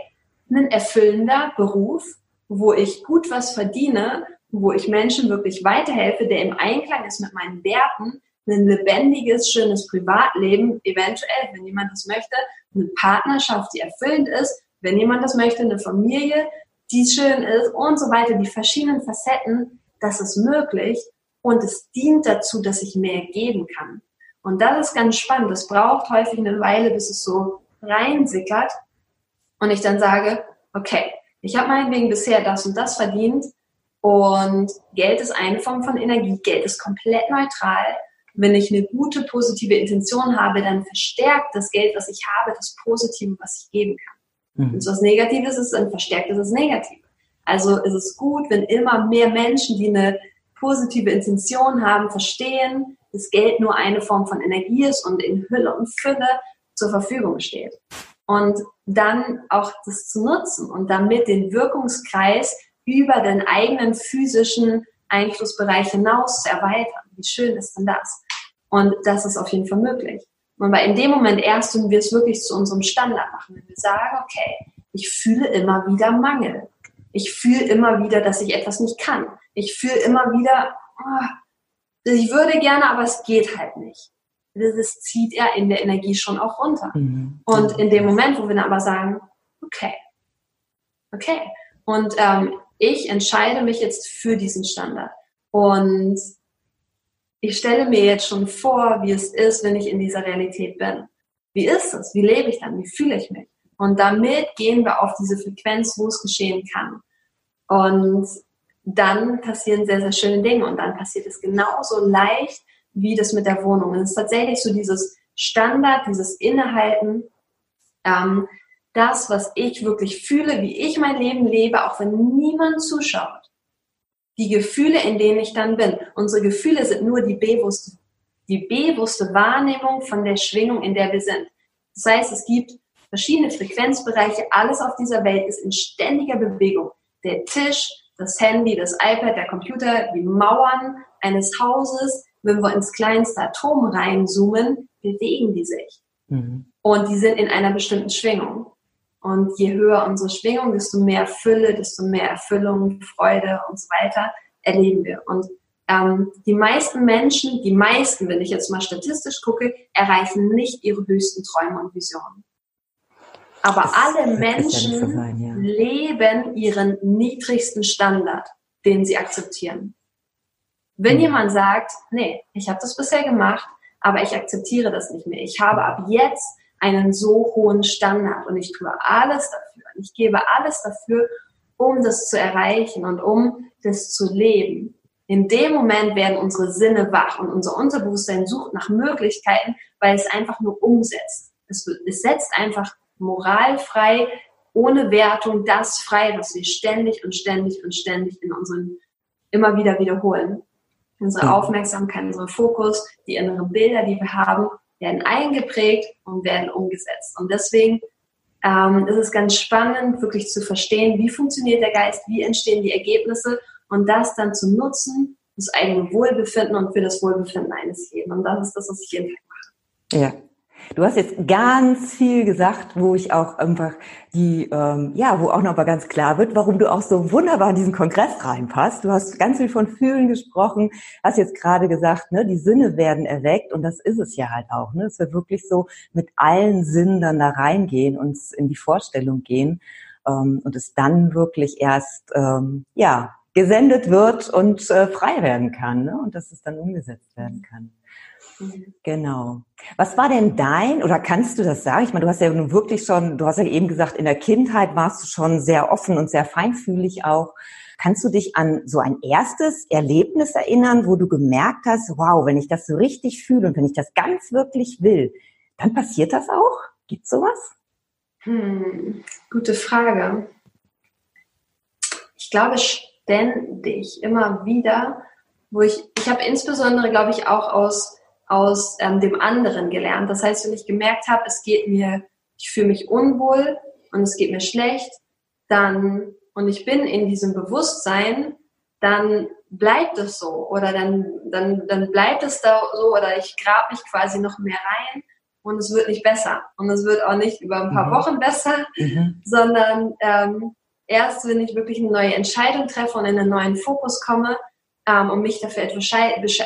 ein erfüllender Beruf, wo ich gut was verdiene, wo ich Menschen wirklich weiterhelfe, der im Einklang ist mit meinen Werten, ein lebendiges, schönes Privatleben, eventuell, wenn jemand das möchte, eine Partnerschaft, die erfüllend ist, wenn jemand das möchte, eine Familie, die schön ist und so weiter, die verschiedenen Facetten, das ist möglich und es dient dazu, dass ich mehr geben kann. Und das ist ganz spannend. Es braucht häufig eine Weile, bis es so reinsickert und ich dann sage, okay, ich habe meinetwegen bisher das und das verdient und Geld ist eine Form von Energie. Geld ist komplett neutral. Wenn ich eine gute, positive Intention habe, dann verstärkt das Geld, was ich habe, das Positive, was ich geben kann. Mhm. Wenn es was Negatives ist, dann verstärkt es das Negative. Also ist es gut, wenn immer mehr Menschen, die eine positive Intention haben, verstehen, dass Geld nur eine Form von Energie ist und in Hülle und Fülle zur Verfügung steht. Und dann auch das zu nutzen und damit den Wirkungskreis über den eigenen physischen Einflussbereich hinaus zu erweitern. Wie schön ist denn das? Und das ist auf jeden Fall möglich. Und weil in dem Moment erst, wenn wir es wirklich zu unserem Standard machen, wenn wir sagen, okay, ich fühle immer wieder Mangel. Ich fühle immer wieder, dass ich etwas nicht kann. Ich fühle immer wieder, oh, ich würde gerne, aber es geht halt nicht. Das zieht er in der Energie schon auch runter. Mhm. Und in dem Moment, wo wir dann aber sagen, okay, okay, und ähm, ich entscheide mich jetzt für diesen Standard. Und ich stelle mir jetzt schon vor, wie es ist, wenn ich in dieser Realität bin. Wie ist es? Wie lebe ich dann? Wie fühle ich mich? Und damit gehen wir auf diese Frequenz, wo es geschehen kann. Und dann passieren sehr, sehr schöne Dinge und dann passiert es genauso leicht wie das mit der Wohnung. Und es ist tatsächlich so dieses Standard, dieses Innehalten, ähm, das, was ich wirklich fühle, wie ich mein Leben lebe, auch wenn niemand zuschaut. Die Gefühle, in denen ich dann bin. Unsere Gefühle sind nur die bewusste, die bewusste Wahrnehmung von der Schwingung, in der wir sind. Das heißt, es gibt verschiedene Frequenzbereiche. Alles auf dieser Welt ist in ständiger Bewegung. Der Tisch, das Handy, das iPad, der Computer, die Mauern eines Hauses, wenn wir ins kleinste Atom reinzoomen, bewegen die sich. Mhm. Und die sind in einer bestimmten Schwingung. Und je höher unsere Schwingung, desto mehr Fülle, desto mehr Erfüllung, Freude und so weiter erleben wir. Und ähm, die meisten Menschen, die meisten, wenn ich jetzt mal statistisch gucke, erreichen nicht ihre höchsten Träume und Visionen. Aber das alle Menschen ja sein, ja. leben ihren niedrigsten Standard, den sie akzeptieren. Wenn mhm. jemand sagt, nee, ich habe das bisher gemacht, aber ich akzeptiere das nicht mehr. Ich habe ab jetzt einen so hohen Standard und ich tue alles dafür. Ich gebe alles dafür, um das zu erreichen und um das zu leben. In dem Moment werden unsere Sinne wach und unser Unterbewusstsein sucht nach Möglichkeiten, weil es einfach nur umsetzt. Es, es setzt einfach moralfrei, ohne Wertung, das frei, was wir ständig und ständig und ständig in unseren immer wieder wiederholen. Unsere mhm. Aufmerksamkeit, unser Fokus, die inneren Bilder, die wir haben, werden eingeprägt und werden umgesetzt. Und deswegen ähm, ist es ganz spannend, wirklich zu verstehen, wie funktioniert der Geist, wie entstehen die Ergebnisse und das dann zu nutzen, das eigene Wohlbefinden und für das Wohlbefinden eines jeden. Und das ist das, was ich jeden Tag mache. Ja, Du hast jetzt ganz viel gesagt, wo ich auch einfach die, ähm, ja, wo auch noch mal ganz klar wird, warum du auch so wunderbar in diesen Kongress reinpasst. Du hast ganz viel von Fühlen gesprochen, hast jetzt gerade gesagt, ne, die Sinne werden erweckt und das ist es ja halt auch. Ne? Es wird wirklich so mit allen Sinnen dann da reingehen und in die Vorstellung gehen ähm, und es dann wirklich erst, ähm, ja, gesendet wird und äh, frei werden kann ne? und dass es dann umgesetzt werden kann. Mhm. Genau. Was war denn dein, oder kannst du das sagen? Ich meine, du hast ja nun wirklich schon, du hast ja eben gesagt, in der Kindheit warst du schon sehr offen und sehr feinfühlig auch. Kannst du dich an so ein erstes Erlebnis erinnern, wo du gemerkt hast, wow, wenn ich das so richtig fühle und wenn ich das ganz wirklich will, dann passiert das auch? Gibt's sowas? Hm, gute Frage. Ich glaube ständig, immer wieder, wo ich, ich habe insbesondere, glaube ich, auch aus aus ähm, dem anderen gelernt. Das heißt, wenn ich gemerkt habe, es geht mir, ich fühle mich unwohl und es geht mir schlecht, dann und ich bin in diesem Bewusstsein, dann bleibt es so oder dann, dann, dann bleibt es da so oder ich grab mich quasi noch mehr rein und es wird nicht besser. Und es wird auch nicht über ein paar mhm. Wochen besser, mhm. sondern ähm, erst, wenn ich wirklich eine neue Entscheidung treffe und in einen neuen Fokus komme ähm, und mich dafür etwas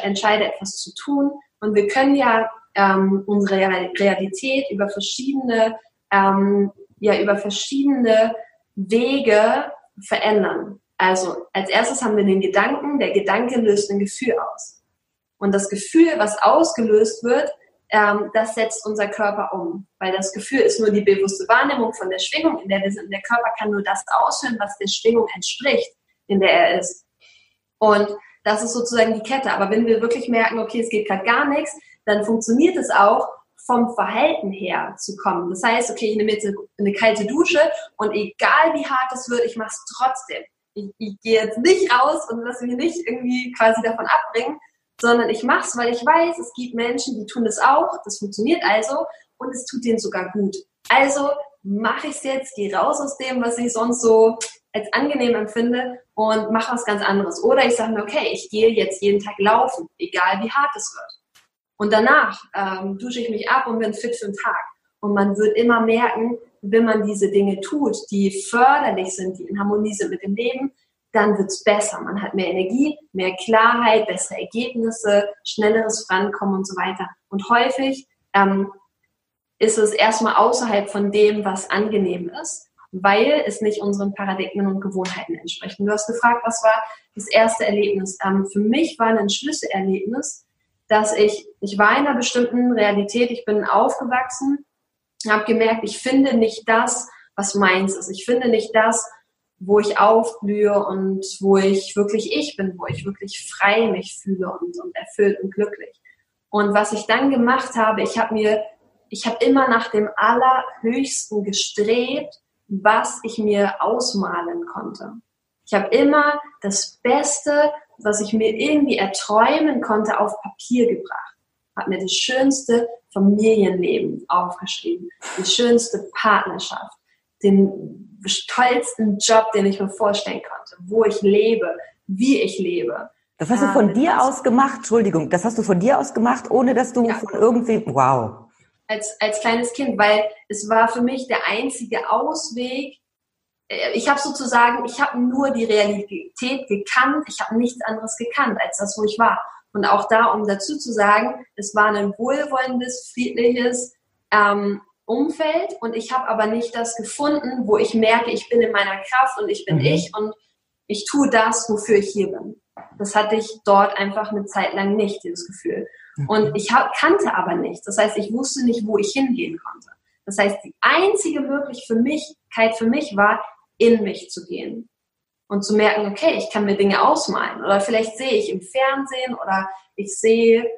entscheide, etwas zu tun, und wir können ja ähm, unsere Realität über verschiedene, ähm, ja, über verschiedene Wege verändern. Also als erstes haben wir den Gedanken, der Gedanke löst ein Gefühl aus. Und das Gefühl, was ausgelöst wird, ähm, das setzt unser Körper um. Weil das Gefühl ist nur die bewusste Wahrnehmung von der Schwingung, in der wir sind. Der Körper kann nur das ausführen, was der Schwingung entspricht, in der er ist. Und das ist sozusagen die Kette. Aber wenn wir wirklich merken, okay, es geht gerade gar nichts, dann funktioniert es auch, vom Verhalten her zu kommen. Das heißt, okay, ich nehme jetzt eine kalte Dusche und egal wie hart es wird, ich mache es trotzdem. Ich, ich gehe jetzt nicht raus und lasse mich nicht irgendwie quasi davon abbringen, sondern ich mache es, weil ich weiß, es gibt Menschen, die tun es auch, das funktioniert also und es tut denen sogar gut. Also mache ich es jetzt, gehe raus aus dem, was ich sonst so als angenehm empfinde und mache was ganz anderes. Oder ich sage mir, okay, ich gehe jetzt jeden Tag laufen, egal wie hart es wird. Und danach ähm, dusche ich mich ab und bin fit für den Tag. Und man wird immer merken, wenn man diese Dinge tut, die förderlich sind, die in Harmonie sind mit dem Leben, dann wird's besser. Man hat mehr Energie, mehr Klarheit, bessere Ergebnisse, schnelleres Vorankommen und so weiter. Und häufig ähm, ist es erstmal außerhalb von dem, was angenehm ist weil es nicht unseren Paradigmen und Gewohnheiten entspricht. Und du hast gefragt, was war das erste Erlebnis? Ähm, für mich war ein Schlüsselerlebnis, dass ich, ich war in einer bestimmten Realität, ich bin aufgewachsen, habe gemerkt, ich finde nicht das, was meins ist. Ich finde nicht das, wo ich aufblühe und wo ich wirklich ich bin, wo ich wirklich frei mich fühle und, und erfüllt und glücklich. Und was ich dann gemacht habe, ich habe mir, ich habe immer nach dem Allerhöchsten gestrebt was ich mir ausmalen konnte. Ich habe immer das Beste, was ich mir irgendwie erträumen konnte, auf Papier gebracht. Habe mir das schönste Familienleben aufgeschrieben, die schönste Partnerschaft, den tollsten Job, den ich mir vorstellen konnte, wo ich lebe, wie ich lebe. Das hast du von ähm, dir aus gemacht, Entschuldigung, das hast du von dir aus gemacht, ohne dass du ja. von irgendwie, wow als, als kleines Kind, weil es war für mich der einzige Ausweg. Äh, ich habe sozusagen, ich habe nur die Realität gekannt, ich habe nichts anderes gekannt als das, wo ich war. Und auch da, um dazu zu sagen, es war ein wohlwollendes, friedliches ähm, Umfeld und ich habe aber nicht das gefunden, wo ich merke, ich bin in meiner Kraft und ich bin mhm. ich und ich tue das, wofür ich hier bin. Das hatte ich dort einfach eine Zeit lang nicht, dieses Gefühl. Und ich hab, kannte aber nichts. Das heißt, ich wusste nicht, wo ich hingehen konnte. Das heißt, die einzige Möglichkeit für mich war, in mich zu gehen und zu merken, okay, ich kann mir Dinge ausmalen oder vielleicht sehe ich im Fernsehen oder ich sehe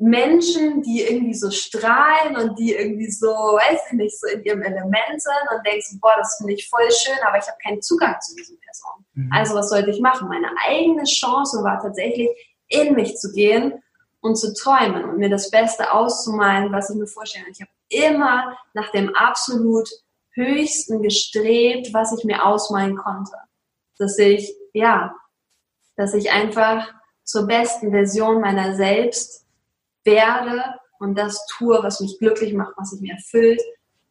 Menschen, die irgendwie so strahlen und die irgendwie so, weiß ich nicht, so in ihrem Element sind und denkst, boah, das finde ich voll schön, aber ich habe keinen Zugang zu diesen Personen. Mhm. Also was sollte ich machen? Meine eigene Chance war tatsächlich, in mich zu gehen und zu träumen und mir das Beste auszumalen, was ich mir vorstelle. Ich habe immer nach dem absolut Höchsten gestrebt, was ich mir ausmalen konnte. Dass ich, ja, dass ich einfach zur besten Version meiner selbst werde und das tue, was mich glücklich macht, was mich erfüllt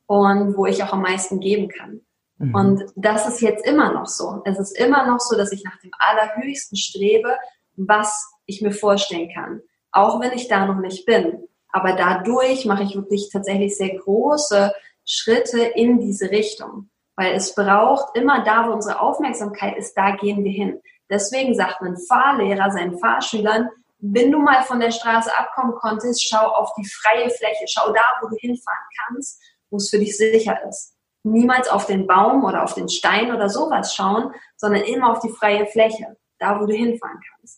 und wo ich auch am meisten geben kann. Mhm. Und das ist jetzt immer noch so. Es ist immer noch so, dass ich nach dem Allerhöchsten strebe, was ich mir vorstellen kann. Auch wenn ich da noch nicht bin. Aber dadurch mache ich wirklich tatsächlich sehr große Schritte in diese Richtung. Weil es braucht immer da, wo unsere Aufmerksamkeit ist, da gehen wir hin. Deswegen sagt ein Fahrlehrer seinen Fahrschülern, wenn du mal von der Straße abkommen konntest, schau auf die freie Fläche, schau da, wo du hinfahren kannst, wo es für dich sicher ist. Niemals auf den Baum oder auf den Stein oder sowas schauen, sondern immer auf die freie Fläche, da, wo du hinfahren kannst.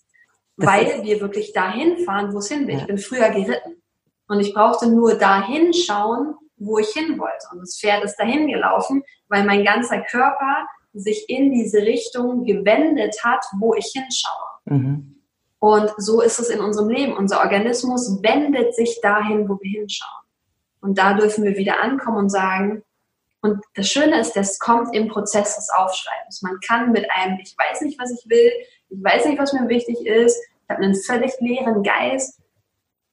Das Weil wir wirklich dahin fahren, wo es hin will. Ja. Ich bin früher geritten und ich brauchte nur dahin schauen, wo ich hin wollte. Und das Pferd ist dahin gelaufen, weil mein ganzer Körper sich in diese Richtung gewendet hat, wo ich hinschaue. Mhm. Und so ist es in unserem Leben. Unser Organismus wendet sich dahin, wo wir hinschauen. Und da dürfen wir wieder ankommen und sagen, und das Schöne ist, das kommt im Prozess des Aufschreibens. Man kann mit einem, ich weiß nicht, was ich will, ich weiß nicht, was mir wichtig ist, ich habe einen völlig leeren Geist,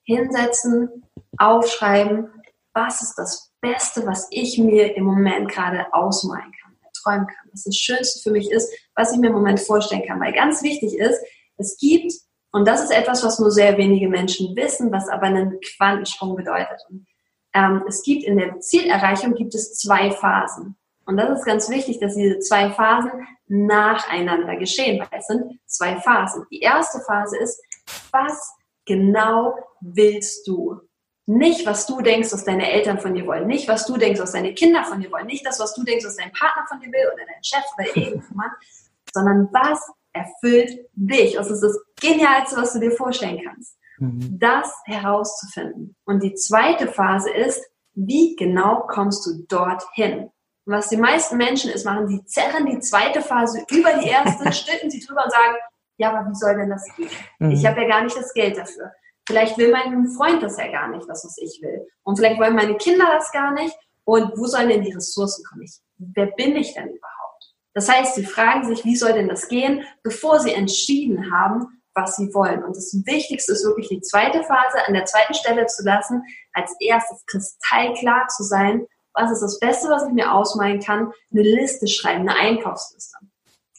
hinsetzen, aufschreiben, was ist das Beste, was ich mir im Moment gerade ausmalen kann, träumen kann, was das Schönste für mich ist, was ich mir im Moment vorstellen kann. Weil ganz wichtig ist, es gibt, und das ist etwas, was nur sehr wenige Menschen wissen, was aber einen Quantensprung bedeutet. Und, ähm, es gibt in der Zielerreichung gibt es zwei Phasen. Und das ist ganz wichtig, dass diese zwei Phasen nacheinander geschehen, weil es sind zwei Phasen. Die erste Phase ist, was genau willst du? Nicht, was du denkst, was deine Eltern von dir wollen. Nicht, was du denkst, was deine Kinder von dir wollen. Nicht das, was du denkst, was dein Partner von dir will oder dein Chef oder irgendjemand. sondern was erfüllt dich. Das ist das Genialste, was du dir vorstellen kannst. Mhm. Das herauszufinden. Und die zweite Phase ist, wie genau kommst du dorthin? Und was die meisten Menschen ist, machen, sie zerren die zweite Phase über die erste, stülpen sie drüber und sagen, ja, aber wie soll denn das gehen? Mhm. Ich habe ja gar nicht das Geld dafür. Vielleicht will mein Freund das ja gar nicht, das, was ich will. Und vielleicht wollen meine Kinder das gar nicht. Und wo sollen denn die Ressourcen kommen? Ich, wer bin ich denn überhaupt? Das heißt, sie fragen sich, wie soll denn das gehen, bevor sie entschieden haben, was sie wollen. Und das Wichtigste ist wirklich die zweite Phase an der zweiten Stelle zu lassen, als erstes kristallklar zu sein, was ist das Beste, was ich mir ausmalen kann, eine Liste schreiben, eine Einkaufsliste.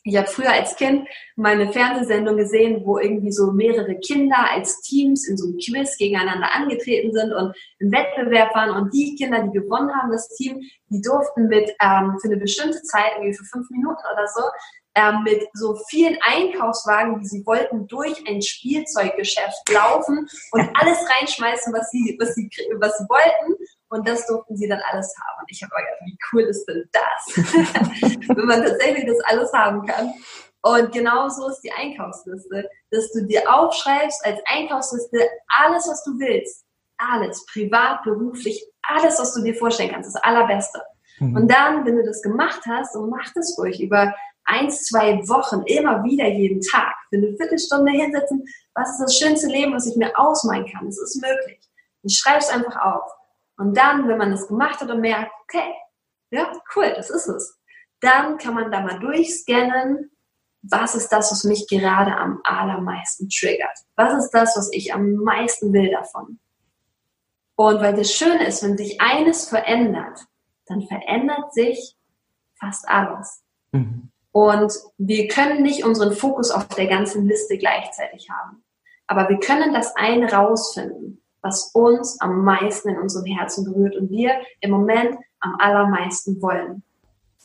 Ich habe früher als Kind meine Fernsehsendung gesehen, wo irgendwie so mehrere Kinder als Teams in so einem Quiz gegeneinander angetreten sind und im Wettbewerb waren. Und die Kinder, die gewonnen haben, das Team, die durften mit ähm, für eine bestimmte Zeit, irgendwie für fünf Minuten oder so, ähm, mit so vielen Einkaufswagen, wie sie wollten, durch ein Spielzeuggeschäft laufen und alles reinschmeißen, was sie, was sie, was sie wollten. Und das durften sie dann alles haben. Und ich habe gedacht, wie cool ist denn das? Wenn man tatsächlich das alles haben kann. Und genau so ist die Einkaufsliste, dass du dir aufschreibst als Einkaufsliste alles, was du willst. Alles, privat, beruflich, alles, was du dir vorstellen kannst, das Allerbeste. Mhm. Und dann, wenn du das gemacht hast, und mach das ruhig über eins, zwei Wochen, immer wieder jeden Tag, für eine Viertelstunde hinsetzen, was ist das schönste Leben, was ich mir ausmalen kann? Es ist möglich. Ich schreibe es einfach auf. Und dann, wenn man das gemacht hat und merkt, okay, ja, cool, das ist es, dann kann man da mal durchscannen, was ist das, was mich gerade am allermeisten triggert? Was ist das, was ich am meisten will davon? Und weil das Schöne ist, wenn sich eines verändert, dann verändert sich fast alles. Mhm. Und wir können nicht unseren Fokus auf der ganzen Liste gleichzeitig haben. Aber wir können das eine rausfinden was uns am meisten in unserem Herzen berührt und wir im Moment am allermeisten wollen.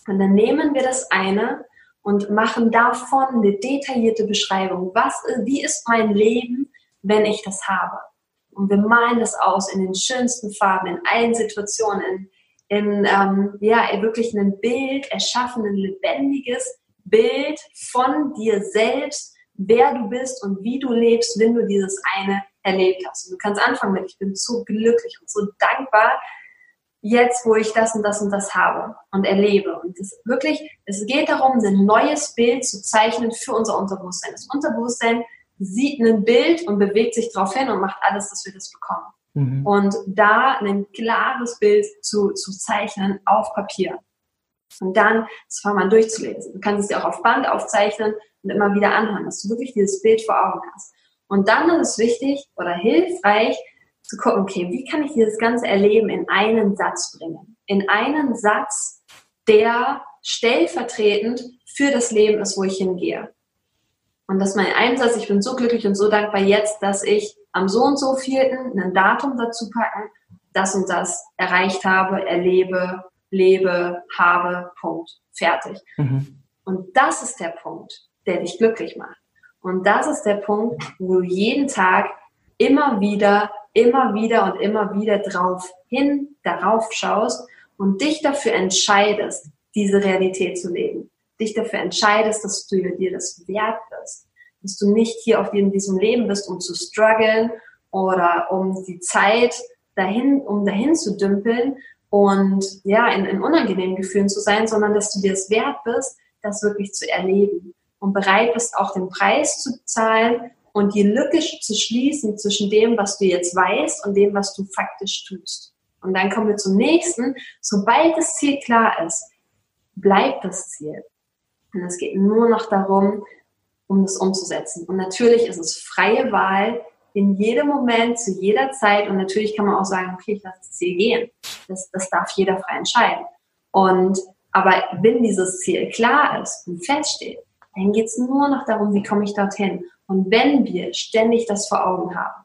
Und dann nehmen wir das eine und machen davon eine detaillierte Beschreibung. Was, wie ist mein Leben, wenn ich das habe? Und wir malen das aus in den schönsten Farben, in allen Situationen, in, in ähm, ja, wirklich ein Bild erschaffen, ein lebendiges Bild von dir selbst, wer du bist und wie du lebst, wenn du dieses eine erlebt hast. Und du kannst anfangen mit, ich bin so glücklich und so dankbar, jetzt, wo ich das und das und das habe und erlebe. Und es wirklich, es geht darum, ein neues Bild zu zeichnen für unser Unterbewusstsein. Das Unterbewusstsein sieht ein Bild und bewegt sich darauf hin und macht alles, dass wir das bekommen. Mhm. Und da ein klares Bild zu, zu zeichnen auf Papier. Und dann das fangen wir an durchzulesen. Du kannst es ja auch auf Band aufzeichnen und immer wieder anhören, dass du wirklich dieses Bild vor Augen hast. Und dann ist es wichtig oder hilfreich, zu gucken, okay, wie kann ich dieses ganze Erleben in einen Satz bringen? In einen Satz, der stellvertretend für das Leben ist, wo ich hingehe. Und das ist mein Einsatz, ich bin so glücklich und so dankbar jetzt, dass ich am so und so vierten ein Datum dazu packen, das und das erreicht habe, erlebe, lebe, habe, Punkt. Fertig. Mhm. Und das ist der Punkt, der dich glücklich macht. Und das ist der Punkt, wo du jeden Tag immer wieder, immer wieder und immer wieder drauf hin, darauf schaust und dich dafür entscheidest, diese Realität zu leben. Dich dafür entscheidest, dass du dir das wert bist. Dass du nicht hier auf diesem Leben bist, um zu strugglen oder um die Zeit dahin, um dahin zu dümpeln und ja, in, in unangenehmen Gefühlen zu sein, sondern dass du dir es wert bist, das wirklich zu erleben und bereit bist, auch den Preis zu zahlen und die Lücke zu schließen zwischen dem, was du jetzt weißt und dem, was du faktisch tust. Und dann kommen wir zum nächsten. Sobald das Ziel klar ist, bleibt das Ziel. Und es geht nur noch darum, um das umzusetzen. Und natürlich ist es freie Wahl in jedem Moment, zu jeder Zeit. Und natürlich kann man auch sagen, okay, ich lasse das Ziel gehen. Das, das darf jeder frei entscheiden. Und aber wenn dieses Ziel klar ist und feststeht, dann geht es nur noch darum, wie komme ich dorthin. Und wenn wir ständig das vor Augen haben,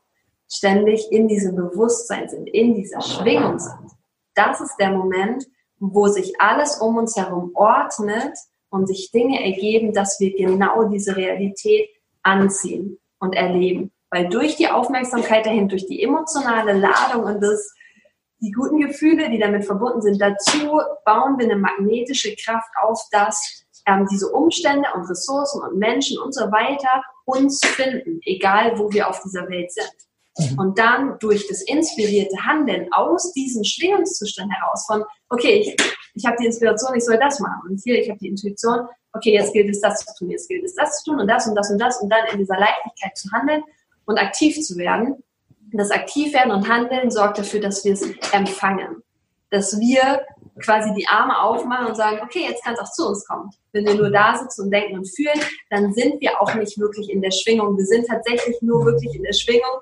ständig in diesem Bewusstsein sind, in dieser Schwingung sind, das ist der Moment, wo sich alles um uns herum ordnet und sich Dinge ergeben, dass wir genau diese Realität anziehen und erleben. Weil durch die Aufmerksamkeit dahin, durch die emotionale Ladung und das, die guten Gefühle, die damit verbunden sind, dazu bauen wir eine magnetische Kraft auf, dass ähm, diese Umstände und Ressourcen und Menschen und so weiter uns finden, egal wo wir auf dieser Welt sind. Mhm. Und dann durch das inspirierte Handeln aus diesem Schwingungszustand heraus von, okay, ich, ich habe die Inspiration, ich soll das machen. Und hier, ich habe die Intuition, okay, jetzt gilt es das zu tun, jetzt gilt es das zu tun und das und das und das und dann in dieser Leichtigkeit zu handeln und aktiv zu werden. Das Aktivwerden und Handeln sorgt dafür, dass wir es empfangen. Dass wir quasi die Arme aufmachen und sagen, okay, jetzt kann es auch zu uns kommen. Wenn wir nur da sitzen und denken und fühlen, dann sind wir auch nicht wirklich in der Schwingung. Wir sind tatsächlich nur wirklich in der Schwingung,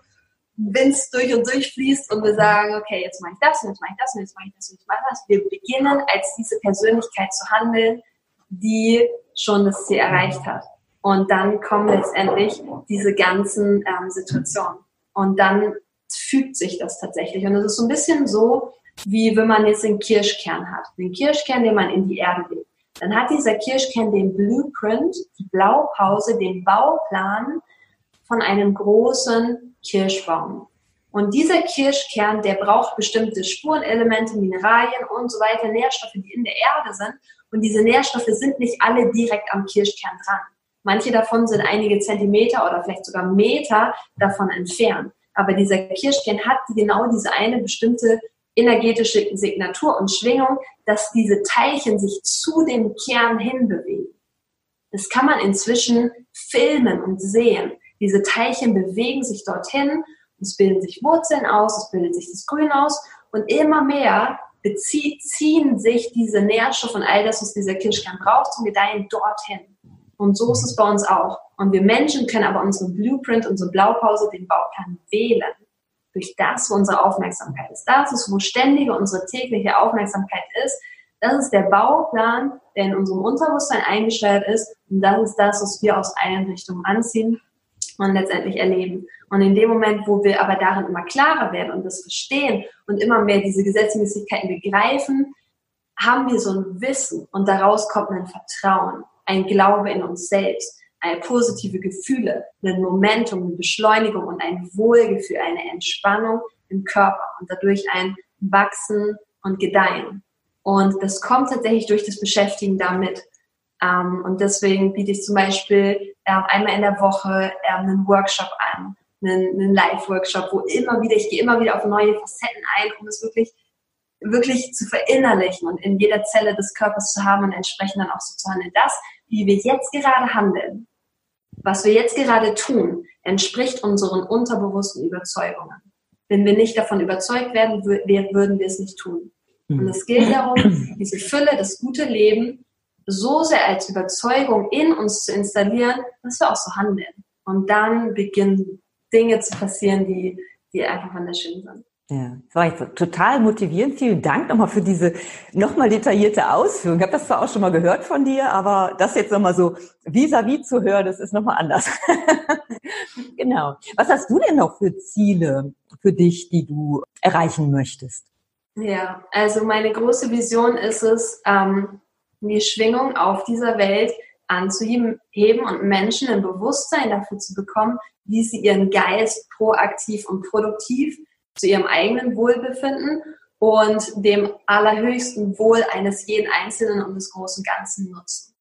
wenn es durch und durch fließt und wir sagen, okay, jetzt mache ich das und jetzt mache ich das und jetzt mache ich das und jetzt mache ich das. Wir beginnen als diese Persönlichkeit zu handeln, die schon das Ziel erreicht hat. Und dann kommen letztendlich diese ganzen ähm, Situationen. Und dann fügt sich das tatsächlich. Und es ist so ein bisschen so, wie wenn man jetzt den Kirschkern hat. Den Kirschkern, den man in die Erde legt. Dann hat dieser Kirschkern den Blueprint, die Blaupause, den Bauplan von einem großen Kirschbaum. Und dieser Kirschkern, der braucht bestimmte Spurenelemente, Mineralien und so weiter, Nährstoffe, die in der Erde sind. Und diese Nährstoffe sind nicht alle direkt am Kirschkern dran. Manche davon sind einige Zentimeter oder vielleicht sogar Meter davon entfernt. Aber dieser Kirschkern hat genau diese eine bestimmte energetische Signatur und Schwingung, dass diese Teilchen sich zu dem Kern hinbewegen. Das kann man inzwischen filmen und sehen. Diese Teilchen bewegen sich dorthin, es bilden sich Wurzeln aus, es bildet sich das Grün aus und immer mehr beziehen sich diese Nährstoffe und all das, was dieser Kirschkern braucht, zum Gedeihen dorthin. Und so ist es bei uns auch. Und wir Menschen können aber unseren Blueprint, unsere Blaupause, den Bauplan wählen durch das, wo unsere Aufmerksamkeit ist. Das ist, wo ständige unsere tägliche Aufmerksamkeit ist. Das ist der Bauplan, der in unserem Unterbewusstsein eingestellt ist. Und das ist das, was wir aus allen Richtungen anziehen und letztendlich erleben. Und in dem Moment, wo wir aber darin immer klarer werden und das verstehen und immer mehr diese Gesetzmäßigkeiten begreifen, haben wir so ein Wissen und daraus kommt ein Vertrauen, ein Glaube in uns selbst positive Gefühle, ein Momentum, eine Beschleunigung und ein Wohlgefühl, eine Entspannung im Körper und dadurch ein Wachsen und Gedeihen. Und das kommt tatsächlich durch das Beschäftigen damit. Ähm, und deswegen biete ich zum Beispiel ähm, einmal in der Woche ähm, einen Workshop an, einen Live-Workshop, wo immer wieder, ich gehe immer wieder auf neue Facetten ein, um es wirklich wirklich zu verinnerlichen und in jeder Zelle des Körpers zu haben und entsprechend dann auch so zu handeln. Das, wie wir jetzt gerade handeln, was wir jetzt gerade tun, entspricht unseren unterbewussten Überzeugungen. Wenn wir nicht davon überzeugt werden, würden wir es nicht tun. Und hm. es gilt darum, diese Fülle, das gute Leben so sehr als Überzeugung in uns zu installieren, dass wir auch so handeln. Und dann beginnen Dinge zu passieren, die, die einfach wunderschön sind. Ja, das war jetzt total motivierend. Vielen Dank nochmal für diese nochmal detaillierte Ausführung. Ich habe das zwar auch schon mal gehört von dir, aber das jetzt nochmal so vis-à-vis -vis zu hören, das ist nochmal anders. genau. Was hast du denn noch für Ziele für dich, die du erreichen möchtest? Ja, also meine große Vision ist es, ähm, die Schwingung auf dieser Welt anzuheben und Menschen ein Bewusstsein dafür zu bekommen, wie sie ihren Geist proaktiv und produktiv zu ihrem eigenen Wohlbefinden und dem allerhöchsten Wohl eines jeden Einzelnen und des großen Ganzen nutzen.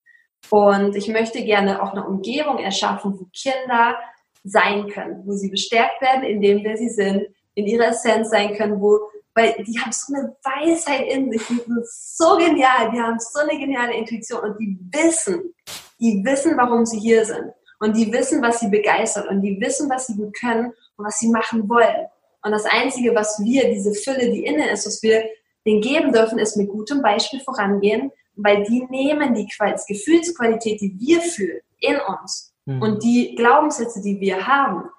Und ich möchte gerne auch eine Umgebung erschaffen, wo Kinder sein können, wo sie bestärkt werden, indem wir sie sind, in ihrer Essenz sein können, wo, weil die haben so eine Weisheit in sich, die sind so genial, die haben so eine geniale Intuition und die wissen, die wissen, warum sie hier sind. Und die wissen, was sie begeistert und die wissen, was sie gut können und was sie machen wollen. Und das Einzige, was wir, diese Fülle, die innen ist, was wir denen geben dürfen, ist mit gutem Beispiel vorangehen, weil die nehmen die Gefühlsqualität, die wir fühlen, in uns mhm. und die Glaubenssätze, die wir haben,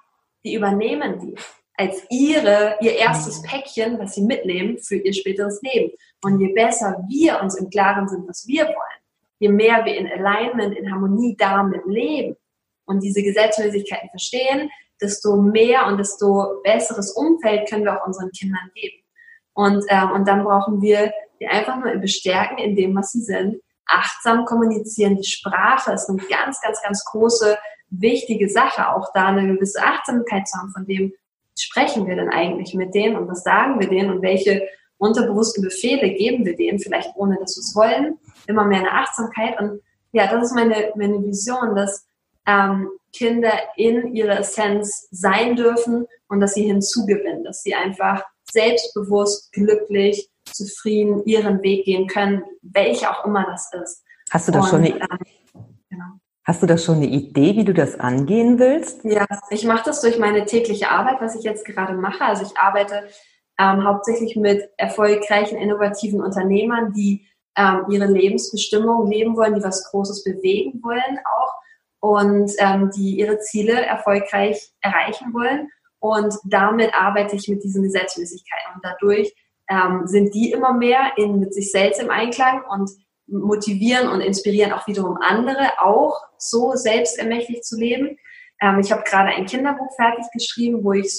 die übernehmen die als ihre, ihr erstes mhm. Päckchen, was sie mitnehmen für ihr späteres Leben. Und je besser wir uns im Klaren sind, was wir wollen, je mehr wir in Alignment, in Harmonie damit leben und diese Gesetzmäßigkeiten verstehen, desto mehr und desto besseres Umfeld können wir auch unseren Kindern geben. Und, ähm, und dann brauchen wir die einfach nur bestärken in dem, was sie sind, achtsam kommunizieren. Die Sprache ist eine ganz, ganz, ganz große, wichtige Sache, auch da eine gewisse Achtsamkeit zu haben, von dem sprechen wir denn eigentlich mit denen und was sagen wir denen und welche unterbewussten Befehle geben wir denen, vielleicht ohne dass wir es wollen, immer mehr eine Achtsamkeit. Und ja, das ist meine, meine Vision, dass ähm, Kinder in ihrer Essenz sein dürfen und dass sie hinzugewinnen, dass sie einfach selbstbewusst, glücklich, zufrieden ihren Weg gehen können, welcher auch immer das ist. Hast du da schon eine, genau. hast du da schon eine Idee, wie du das angehen willst? Ja, ich mache das durch meine tägliche Arbeit, was ich jetzt gerade mache. Also ich arbeite ähm, hauptsächlich mit erfolgreichen, innovativen Unternehmern, die ähm, ihre Lebensbestimmung leben wollen, die was Großes bewegen wollen auch und ähm, die ihre Ziele erfolgreich erreichen wollen. Und damit arbeite ich mit diesen Gesetzmäßigkeiten. Und dadurch ähm, sind die immer mehr in, mit sich selbst im Einklang und motivieren und inspirieren auch wiederum andere, auch so selbstermächtig zu leben. Ähm, ich habe gerade ein Kinderbuch fertig geschrieben, wo ich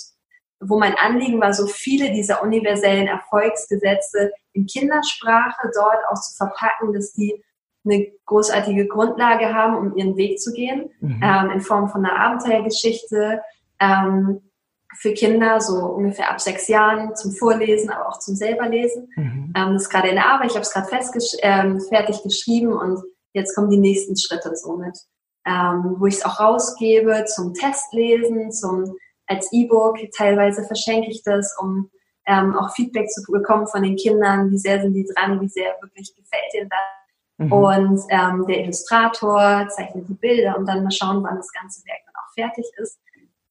wo mein Anliegen war, so viele dieser universellen Erfolgsgesetze in Kindersprache dort auch zu verpacken, dass die eine großartige Grundlage haben, um ihren Weg zu gehen, mhm. ähm, in Form von einer Abenteuergeschichte ähm, für Kinder, so ungefähr ab sechs Jahren zum Vorlesen, aber auch zum selberlesen. Mhm. Ähm, das ist gerade in der Arbeit, ich habe es gerade ähm, fertig geschrieben und jetzt kommen die nächsten Schritte somit, ähm, wo ich es auch rausgebe zum Testlesen, zum als E-Book, teilweise verschenke ich das, um ähm, auch Feedback zu bekommen von den Kindern, wie sehr sind die dran, wie sehr wirklich gefällt ihnen das Mhm. Und ähm, der Illustrator zeichnet die Bilder und dann mal schauen, wann das ganze Werk dann auch fertig ist.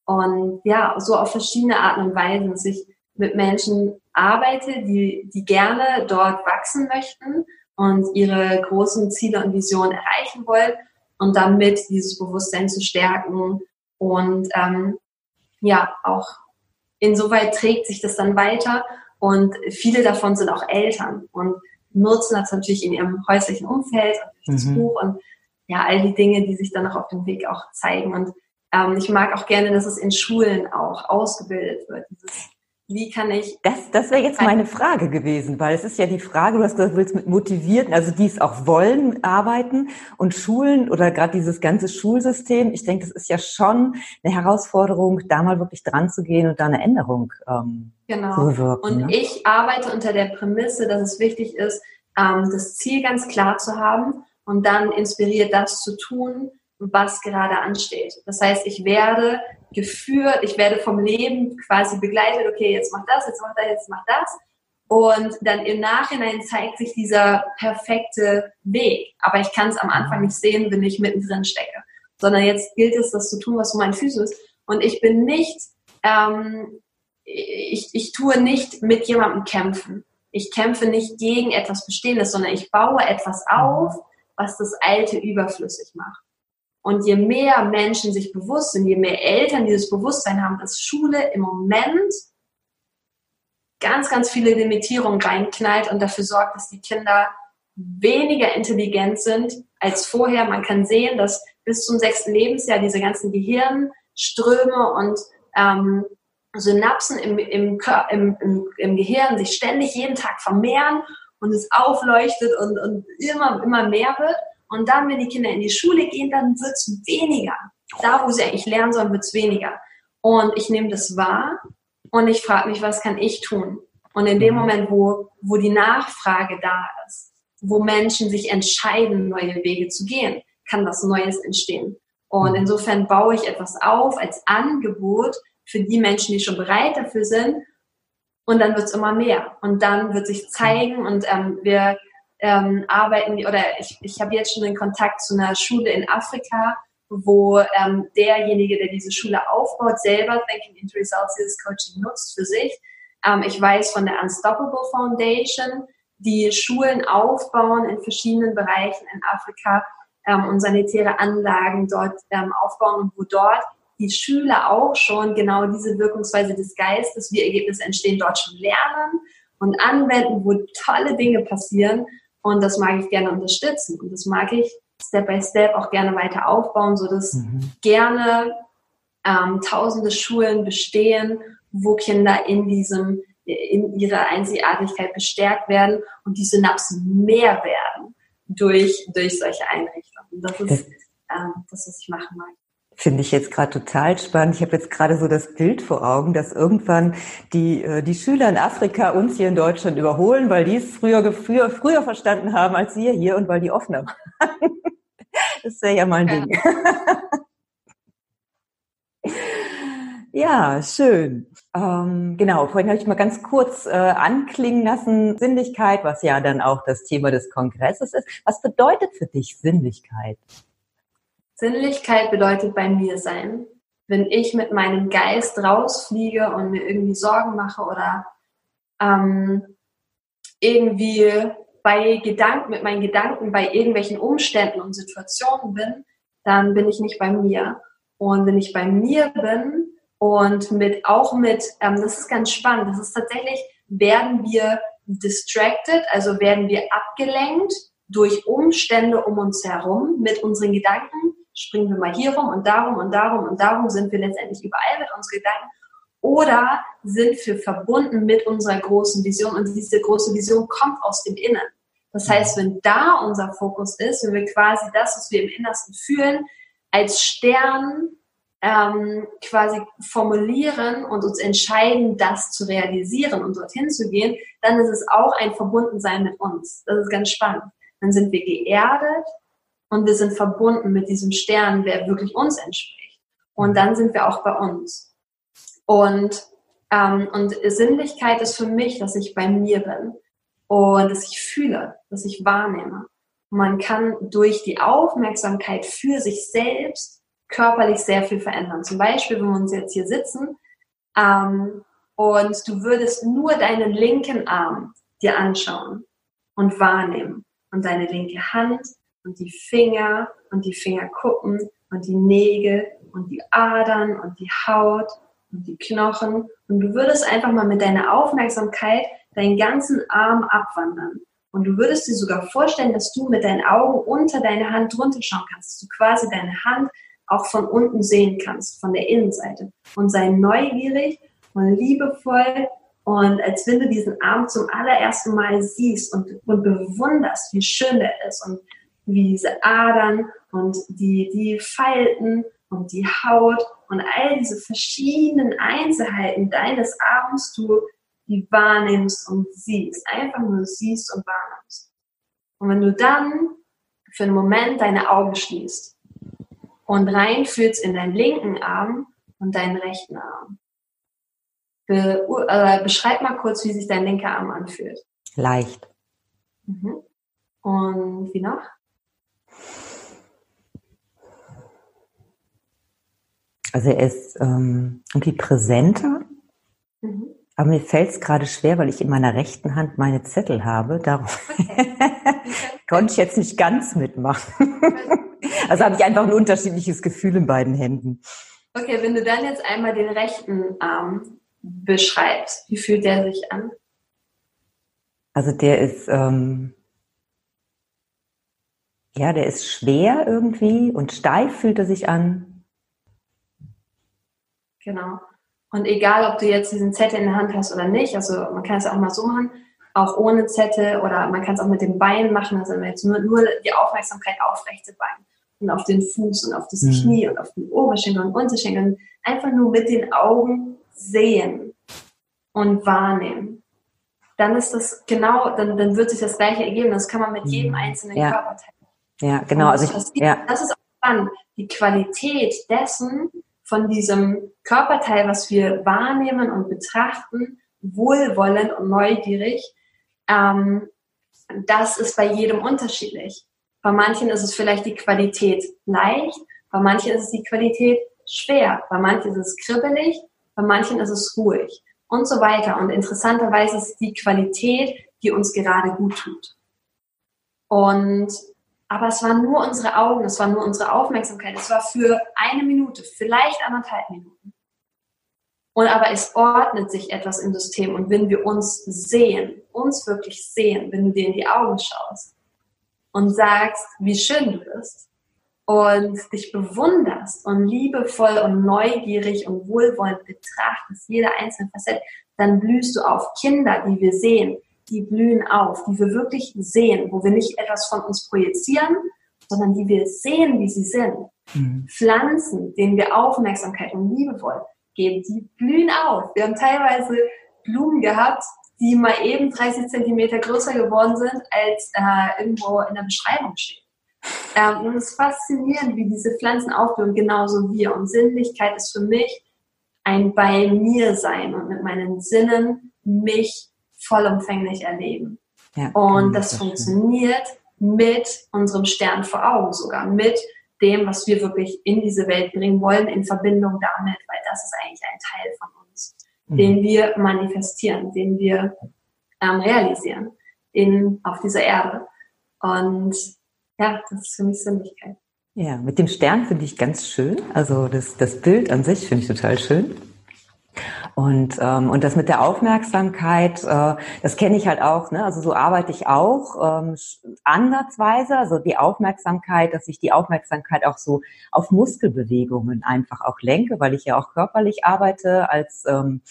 Und ja, so auf verschiedene Arten und Weisen, dass ich mit Menschen arbeite, die, die gerne dort wachsen möchten und ihre großen Ziele und Visionen erreichen wollen und damit dieses Bewusstsein zu stärken. Und ähm, ja, auch insoweit trägt sich das dann weiter und viele davon sind auch Eltern. Und nutzen das natürlich in ihrem häuslichen Umfeld und durch das mhm. Buch und ja, all die Dinge, die sich dann auch auf dem Weg auch zeigen. Und ähm, ich mag auch gerne, dass es in Schulen auch ausgebildet wird, dieses wie kann ich. Das, das wäre jetzt meine Frage gewesen, weil es ist ja die Frage, du hast gesagt, du willst mit Motivierten, also die es auch wollen, arbeiten und Schulen oder gerade dieses ganze Schulsystem. Ich denke, das ist ja schon eine Herausforderung, da mal wirklich dran zu gehen und da eine Änderung ähm, genau. zu bewirken. Und ne? ich arbeite unter der Prämisse, dass es wichtig ist, ähm, das Ziel ganz klar zu haben und dann inspiriert das zu tun, was gerade ansteht. Das heißt, ich werde geführt, ich werde vom Leben quasi begleitet, okay, jetzt mach das, jetzt mach das, jetzt mach das. Und dann im Nachhinein zeigt sich dieser perfekte Weg. Aber ich kann es am Anfang nicht sehen, wenn ich mittendrin stecke. Sondern jetzt gilt es, das zu tun, was so mein Füße ist. Und ich bin nicht, ähm, ich, ich tue nicht mit jemandem kämpfen. Ich kämpfe nicht gegen etwas Bestehendes, sondern ich baue etwas auf, was das Alte überflüssig macht. Und je mehr Menschen sich bewusst sind, je mehr Eltern dieses Bewusstsein haben, dass Schule im Moment ganz, ganz viele Limitierungen reinknallt und dafür sorgt, dass die Kinder weniger intelligent sind als vorher. Man kann sehen, dass bis zum sechsten Lebensjahr diese ganzen Gehirnströme und ähm, Synapsen im, im, im, im, Gehirn sich ständig jeden Tag vermehren und es aufleuchtet und, und immer, immer mehr wird. Und dann, wenn die Kinder in die Schule gehen, dann wird es weniger. Da, wo sie eigentlich lernen sollen, wird es weniger. Und ich nehme das wahr und ich frage mich, was kann ich tun? Und in dem mhm. Moment, wo, wo die Nachfrage da ist, wo Menschen sich entscheiden, neue Wege zu gehen, kann was Neues entstehen. Und mhm. insofern baue ich etwas auf als Angebot für die Menschen, die schon bereit dafür sind. Und dann wird es immer mehr. Und dann wird sich zeigen und ähm, wir ähm, arbeiten, oder ich, ich habe jetzt schon den Kontakt zu einer Schule in Afrika, wo ähm, derjenige, der diese Schule aufbaut, selber Thinking into Results dieses Coaching nutzt für sich. Ähm, ich weiß von der Unstoppable Foundation, die Schulen aufbauen in verschiedenen Bereichen in Afrika ähm, und sanitäre Anlagen dort ähm, aufbauen und wo dort die Schüler auch schon genau diese Wirkungsweise des Geistes, wie Ergebnisse entstehen, dort schon lernen und anwenden, wo tolle Dinge passieren. Und das mag ich gerne unterstützen. Und das mag ich Step by Step auch gerne weiter aufbauen, so dass mhm. gerne ähm, tausende Schulen bestehen, wo Kinder in diesem in ihrer Einzigartigkeit bestärkt werden und die Synapsen mehr werden durch, durch solche Einrichtungen. Das ist ähm, das, was ich machen mag. Finde ich jetzt gerade total spannend. Ich habe jetzt gerade so das Bild vor Augen, dass irgendwann die, äh, die Schüler in Afrika uns hier in Deutschland überholen, weil die es früher, früher, früher verstanden haben als wir hier und weil die offener waren. Das wäre ja mal ein ja. Ding. Ja, schön. Ähm, genau, vorhin habe ich mal ganz kurz äh, anklingen lassen, Sinnlichkeit, was ja dann auch das Thema des Kongresses ist. Was bedeutet für dich Sinnlichkeit? Sinnlichkeit bedeutet bei mir sein. Wenn ich mit meinem Geist rausfliege und mir irgendwie Sorgen mache oder ähm, irgendwie bei Gedanken, mit meinen Gedanken bei irgendwelchen Umständen und Situationen bin, dann bin ich nicht bei mir. Und wenn ich bei mir bin, und mit, auch mit, ähm, das ist ganz spannend, das ist tatsächlich, werden wir distracted, also werden wir abgelenkt durch Umstände um uns herum mit unseren Gedanken, springen wir mal hier rum und darum und darum und darum sind wir letztendlich überall mit unseren Gedanken oder sind wir verbunden mit unserer großen Vision und diese große Vision kommt aus dem Innen. Das heißt, wenn da unser Fokus ist, wenn wir quasi das, was wir im Innersten fühlen, als Stern ähm, quasi formulieren und uns entscheiden, das zu realisieren und dorthin zu gehen, dann ist es auch ein Verbundensein mit uns. Das ist ganz spannend. Dann sind wir geerdet und wir sind verbunden mit diesem Stern, der wirklich uns entspricht. Und dann sind wir auch bei uns. Und, ähm, und Sinnlichkeit ist für mich, dass ich bei mir bin und dass ich fühle, dass ich wahrnehme. Man kann durch die Aufmerksamkeit für sich selbst körperlich sehr viel verändern. Zum Beispiel, wenn wir uns jetzt hier sitzen ähm, und du würdest nur deinen linken Arm dir anschauen und wahrnehmen und deine linke Hand und die Finger und die Fingerkuppen und die Nägel und die Adern und die Haut und die Knochen und du würdest einfach mal mit deiner Aufmerksamkeit deinen ganzen Arm abwandern. Und du würdest dir sogar vorstellen, dass du mit deinen Augen unter deine Hand drunter schauen kannst, dass du quasi deine Hand auch von unten sehen kannst, von der Innenseite. Und sei neugierig und liebevoll und als wenn du diesen Arm zum allerersten Mal siehst und, und bewunderst, wie schön der ist und wie diese Adern und die, die Falten und die Haut und all diese verschiedenen Einzelheiten deines Arms du die wahrnimmst und siehst. Einfach nur siehst und wahrnimmst. Und wenn du dann für einen Moment deine Augen schließt und reinfühlst in deinen linken Arm und deinen rechten Arm. Be äh, beschreib mal kurz, wie sich dein linker Arm anfühlt. Leicht. Mhm. Und wie noch? Also er ist ähm, irgendwie präsenter, mhm. aber mir fällt es gerade schwer, weil ich in meiner rechten Hand meine Zettel habe. Darum okay. konnte ich jetzt nicht ganz mitmachen. Also habe ich einfach ein unterschiedliches Gefühl in beiden Händen. Okay, wenn du dann jetzt einmal den rechten Arm beschreibst? Wie fühlt der sich an? Also der ist, ähm, ja, der ist schwer irgendwie und steif fühlt er sich an. Genau. Und egal, ob du jetzt diesen Zettel in der Hand hast oder nicht, also man kann es auch mal so machen, auch ohne Zettel oder man kann es auch mit dem Bein machen, also jetzt nur, nur die Aufmerksamkeit auf rechte Bein und auf den Fuß und auf das mhm. Knie und auf den Oberschenkel und Unterschenkel einfach nur mit den Augen sehen und wahrnehmen. Dann ist das genau, dann, dann wird sich das gleiche ergeben. Das kann man mit jedem mhm. einzelnen ja. Körperteil. Ja, genau. Also ich, ja. das ist auch spannend. Die Qualität dessen, von diesem Körperteil, was wir wahrnehmen und betrachten, wohlwollend und neugierig, ähm, das ist bei jedem unterschiedlich. Bei manchen ist es vielleicht die Qualität leicht, bei manchen ist es die Qualität schwer, bei manchen ist es kribbelig, bei manchen ist es ruhig und so weiter. Und interessanterweise ist es die Qualität, die uns gerade gut tut. Und aber es waren nur unsere Augen, es war nur unsere Aufmerksamkeit. Es war für eine Minute, vielleicht anderthalb Minuten. Und aber es ordnet sich etwas im System. Und wenn wir uns sehen, uns wirklich sehen, wenn du dir in die Augen schaust und sagst, wie schön du bist und dich bewunderst und liebevoll und neugierig und wohlwollend betrachtest, jede einzelne Facette, dann blühst du auf. Kinder, die wir sehen, die blühen auf, die wir wirklich sehen, wo wir nicht etwas von uns projizieren, sondern die wir sehen, wie sie sind. Mhm. Pflanzen, denen wir Aufmerksamkeit und Liebe wollen, geben, die blühen auf. Wir haben teilweise Blumen gehabt, die mal eben 30 Zentimeter größer geworden sind, als äh, irgendwo in der Beschreibung steht. Ähm, und es ist faszinierend, wie diese Pflanzen aufblühen, genauso wir. Und Sinnlichkeit ist für mich ein bei mir sein und mit meinen Sinnen mich vollumfänglich erleben. Ja, und das, das funktioniert mit unserem Stern vor Augen sogar, mit dem, was wir wirklich in diese Welt bringen wollen, in Verbindung damit, weil das ist eigentlich ein Teil von uns, mhm. den wir manifestieren, den wir ähm, realisieren in, auf dieser Erde. Und ja, das ist für mich Sinnlichkeit. Ja, mit dem Stern finde ich ganz schön. Also das, das Bild an sich finde ich total schön. Und, ähm, und das mit der Aufmerksamkeit, äh, das kenne ich halt auch. Ne? Also so arbeite ich auch ähm, ansatzweise. Also die Aufmerksamkeit, dass ich die Aufmerksamkeit auch so auf Muskelbewegungen einfach auch lenke, weil ich ja auch körperlich arbeite, als ähm,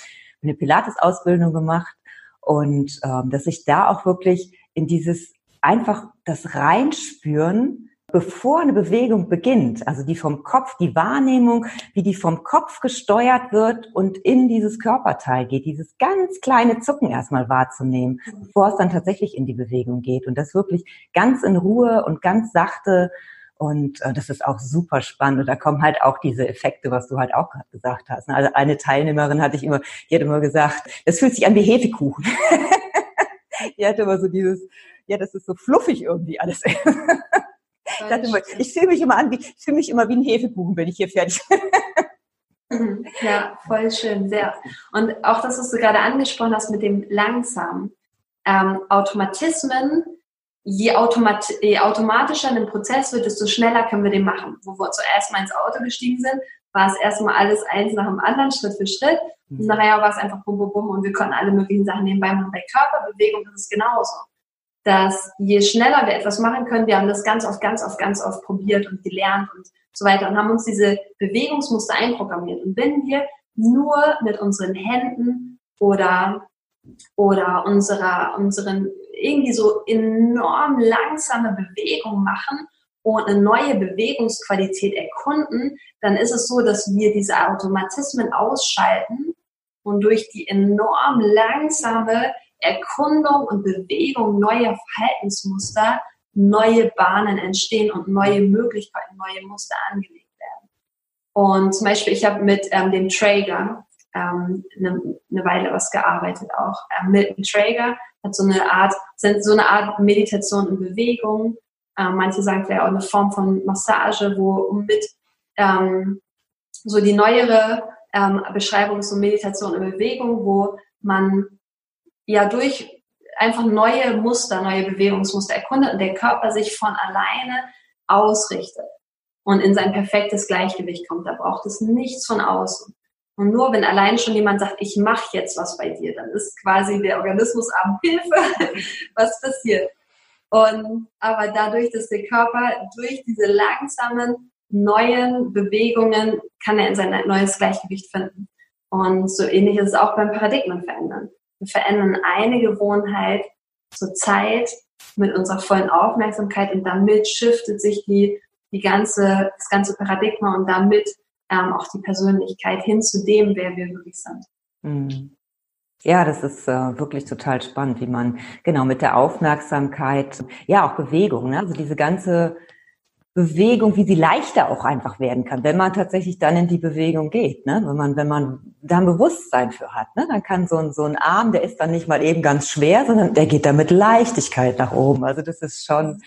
eine Pilates-Ausbildung gemacht. Und ähm, dass ich da auch wirklich in dieses einfach das Reinspüren bevor eine Bewegung beginnt, also die vom Kopf, die Wahrnehmung, wie die vom Kopf gesteuert wird und in dieses Körperteil geht, dieses ganz kleine Zucken erstmal wahrzunehmen, bevor es dann tatsächlich in die Bewegung geht und das wirklich ganz in Ruhe und ganz sachte und äh, das ist auch super spannend. Und da kommen halt auch diese Effekte, was du halt auch gerade gesagt hast. Also eine Teilnehmerin hatte ich immer, die hat immer gesagt, das fühlt sich an wie Hefekuchen. die hatte immer so dieses, ja, das ist so fluffig irgendwie alles. Ich, immer, ich fühle mich immer an, wie, ich fühle mich immer wie ein Hefekuchen, wenn ich hier fertig bin. Mhm. Ja, voll schön, sehr. Und auch das, was du gerade angesprochen hast mit dem langsam. Ähm, Automatismen, je, automat je automatischer ein Prozess wird, desto schneller können wir den machen. Wo wir zuerst mal ins Auto gestiegen sind, war es erstmal alles eins nach dem anderen, Schritt für Schritt. Und mhm. nachher war es einfach bum, bum, bum und wir konnten alle möglichen Sachen nebenbei machen. Bei Körperbewegung ist es genauso dass je schneller wir etwas machen können, wir haben das ganz oft, ganz oft, ganz oft probiert und gelernt und so weiter und haben uns diese Bewegungsmuster einprogrammiert. Und wenn wir nur mit unseren Händen oder, oder unserer, unseren irgendwie so enorm langsame Bewegungen machen und eine neue Bewegungsqualität erkunden, dann ist es so, dass wir diese Automatismen ausschalten und durch die enorm langsame Erkundung und Bewegung neuer Verhaltensmuster neue Bahnen entstehen und neue Möglichkeiten, neue Muster angelegt werden. Und zum Beispiel, ich habe mit ähm, dem Traeger ähm, eine, eine Weile was gearbeitet auch. Ähm, Milton Traeger hat so eine Art, sind so eine Art Meditation in Bewegung. Ähm, manche sagen vielleicht auch eine Form von Massage, wo mit ähm, so die neuere ähm, Beschreibung ist so Meditation in Bewegung, wo man ja durch einfach neue Muster, neue Bewegungsmuster erkundet und der Körper sich von alleine ausrichtet und in sein perfektes Gleichgewicht kommt. Da braucht es nichts von außen. Und nur wenn allein schon jemand sagt, ich mache jetzt was bei dir, dann ist quasi der Organismus am Hilfe, was passiert. Und aber dadurch, dass der Körper durch diese langsamen neuen Bewegungen kann er in sein neues Gleichgewicht finden. Und so ähnlich ist es auch beim Paradigmen verändern. Wir verändern eine Gewohnheit zur Zeit mit unserer vollen Aufmerksamkeit und damit shiftet sich die, die ganze, das ganze Paradigma und damit ähm, auch die Persönlichkeit hin zu dem, wer wir wirklich sind. Mhm. Ja, das ist äh, wirklich total spannend, wie man genau mit der Aufmerksamkeit, ja auch Bewegung, ne? also diese ganze Bewegung, wie sie leichter auch einfach werden kann, wenn man tatsächlich dann in die Bewegung geht, ne? Wenn man, wenn man da ein Bewusstsein für hat, ne? Dann kann so ein, so ein Arm, der ist dann nicht mal eben ganz schwer, sondern der geht da mit Leichtigkeit nach oben. Also das ist schon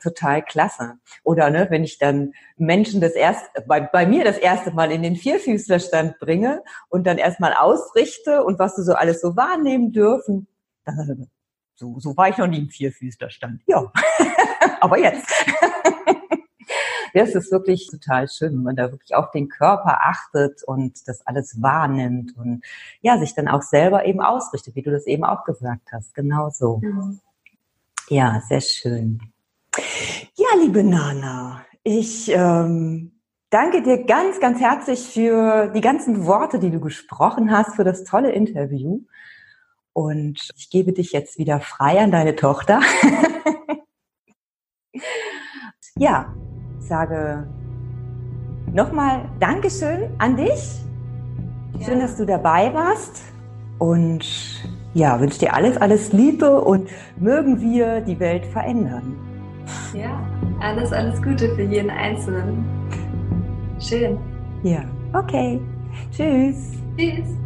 total klasse. Oder, ne, wenn ich dann Menschen das erste, bei, bei mir das erste Mal in den Vierfüßlerstand bringe und dann erstmal ausrichte und was du so alles so wahrnehmen dürfen, dann, so, so war ich noch nie im Vierfüßlerstand. Ja. Aber jetzt. das ist wirklich total schön, wenn man da wirklich auf den Körper achtet und das alles wahrnimmt und ja, sich dann auch selber eben ausrichtet, wie du das eben auch gesagt hast. Genau so. Mhm. Ja, sehr schön. Ja, liebe Nana, ich ähm, danke dir ganz, ganz herzlich für die ganzen Worte, die du gesprochen hast, für das tolle Interview. Und ich gebe dich jetzt wieder frei an deine Tochter. ja, sage nochmal Dankeschön an dich. Schön, dass du dabei warst. Und ja, wünsche dir alles, alles Liebe und mögen wir die Welt verändern. Ja, alles, alles Gute für jeden Einzelnen. Schön. Ja, okay. Tschüss. Tschüss.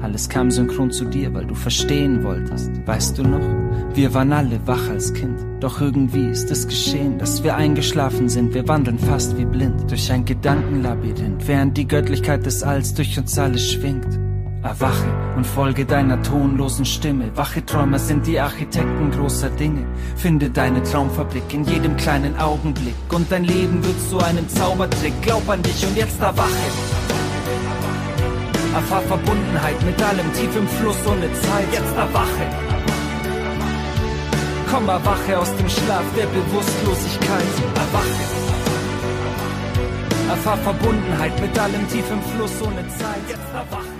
Alles kam synchron zu dir, weil du verstehen wolltest. Weißt du noch? Wir waren alle wach als Kind. Doch irgendwie ist es geschehen, dass wir eingeschlafen sind. Wir wandeln fast wie blind durch ein Gedankenlabyrinth, während die Göttlichkeit des Alls durch uns alle schwingt. Erwache und folge deiner tonlosen Stimme. Wache Träumer sind die Architekten großer Dinge. Finde deine Traumfabrik in jedem kleinen Augenblick. Und dein Leben wird zu einem Zaubertrick. Glaub an dich und jetzt erwache. Erfahr Verbundenheit mit allem tief im Fluss ohne Zeit. Jetzt erwache. Komm, erwache aus dem Schlaf der Bewusstlosigkeit. Erwache. Erfahr Verbundenheit mit allem tief im Fluss ohne Zeit. Jetzt erwache.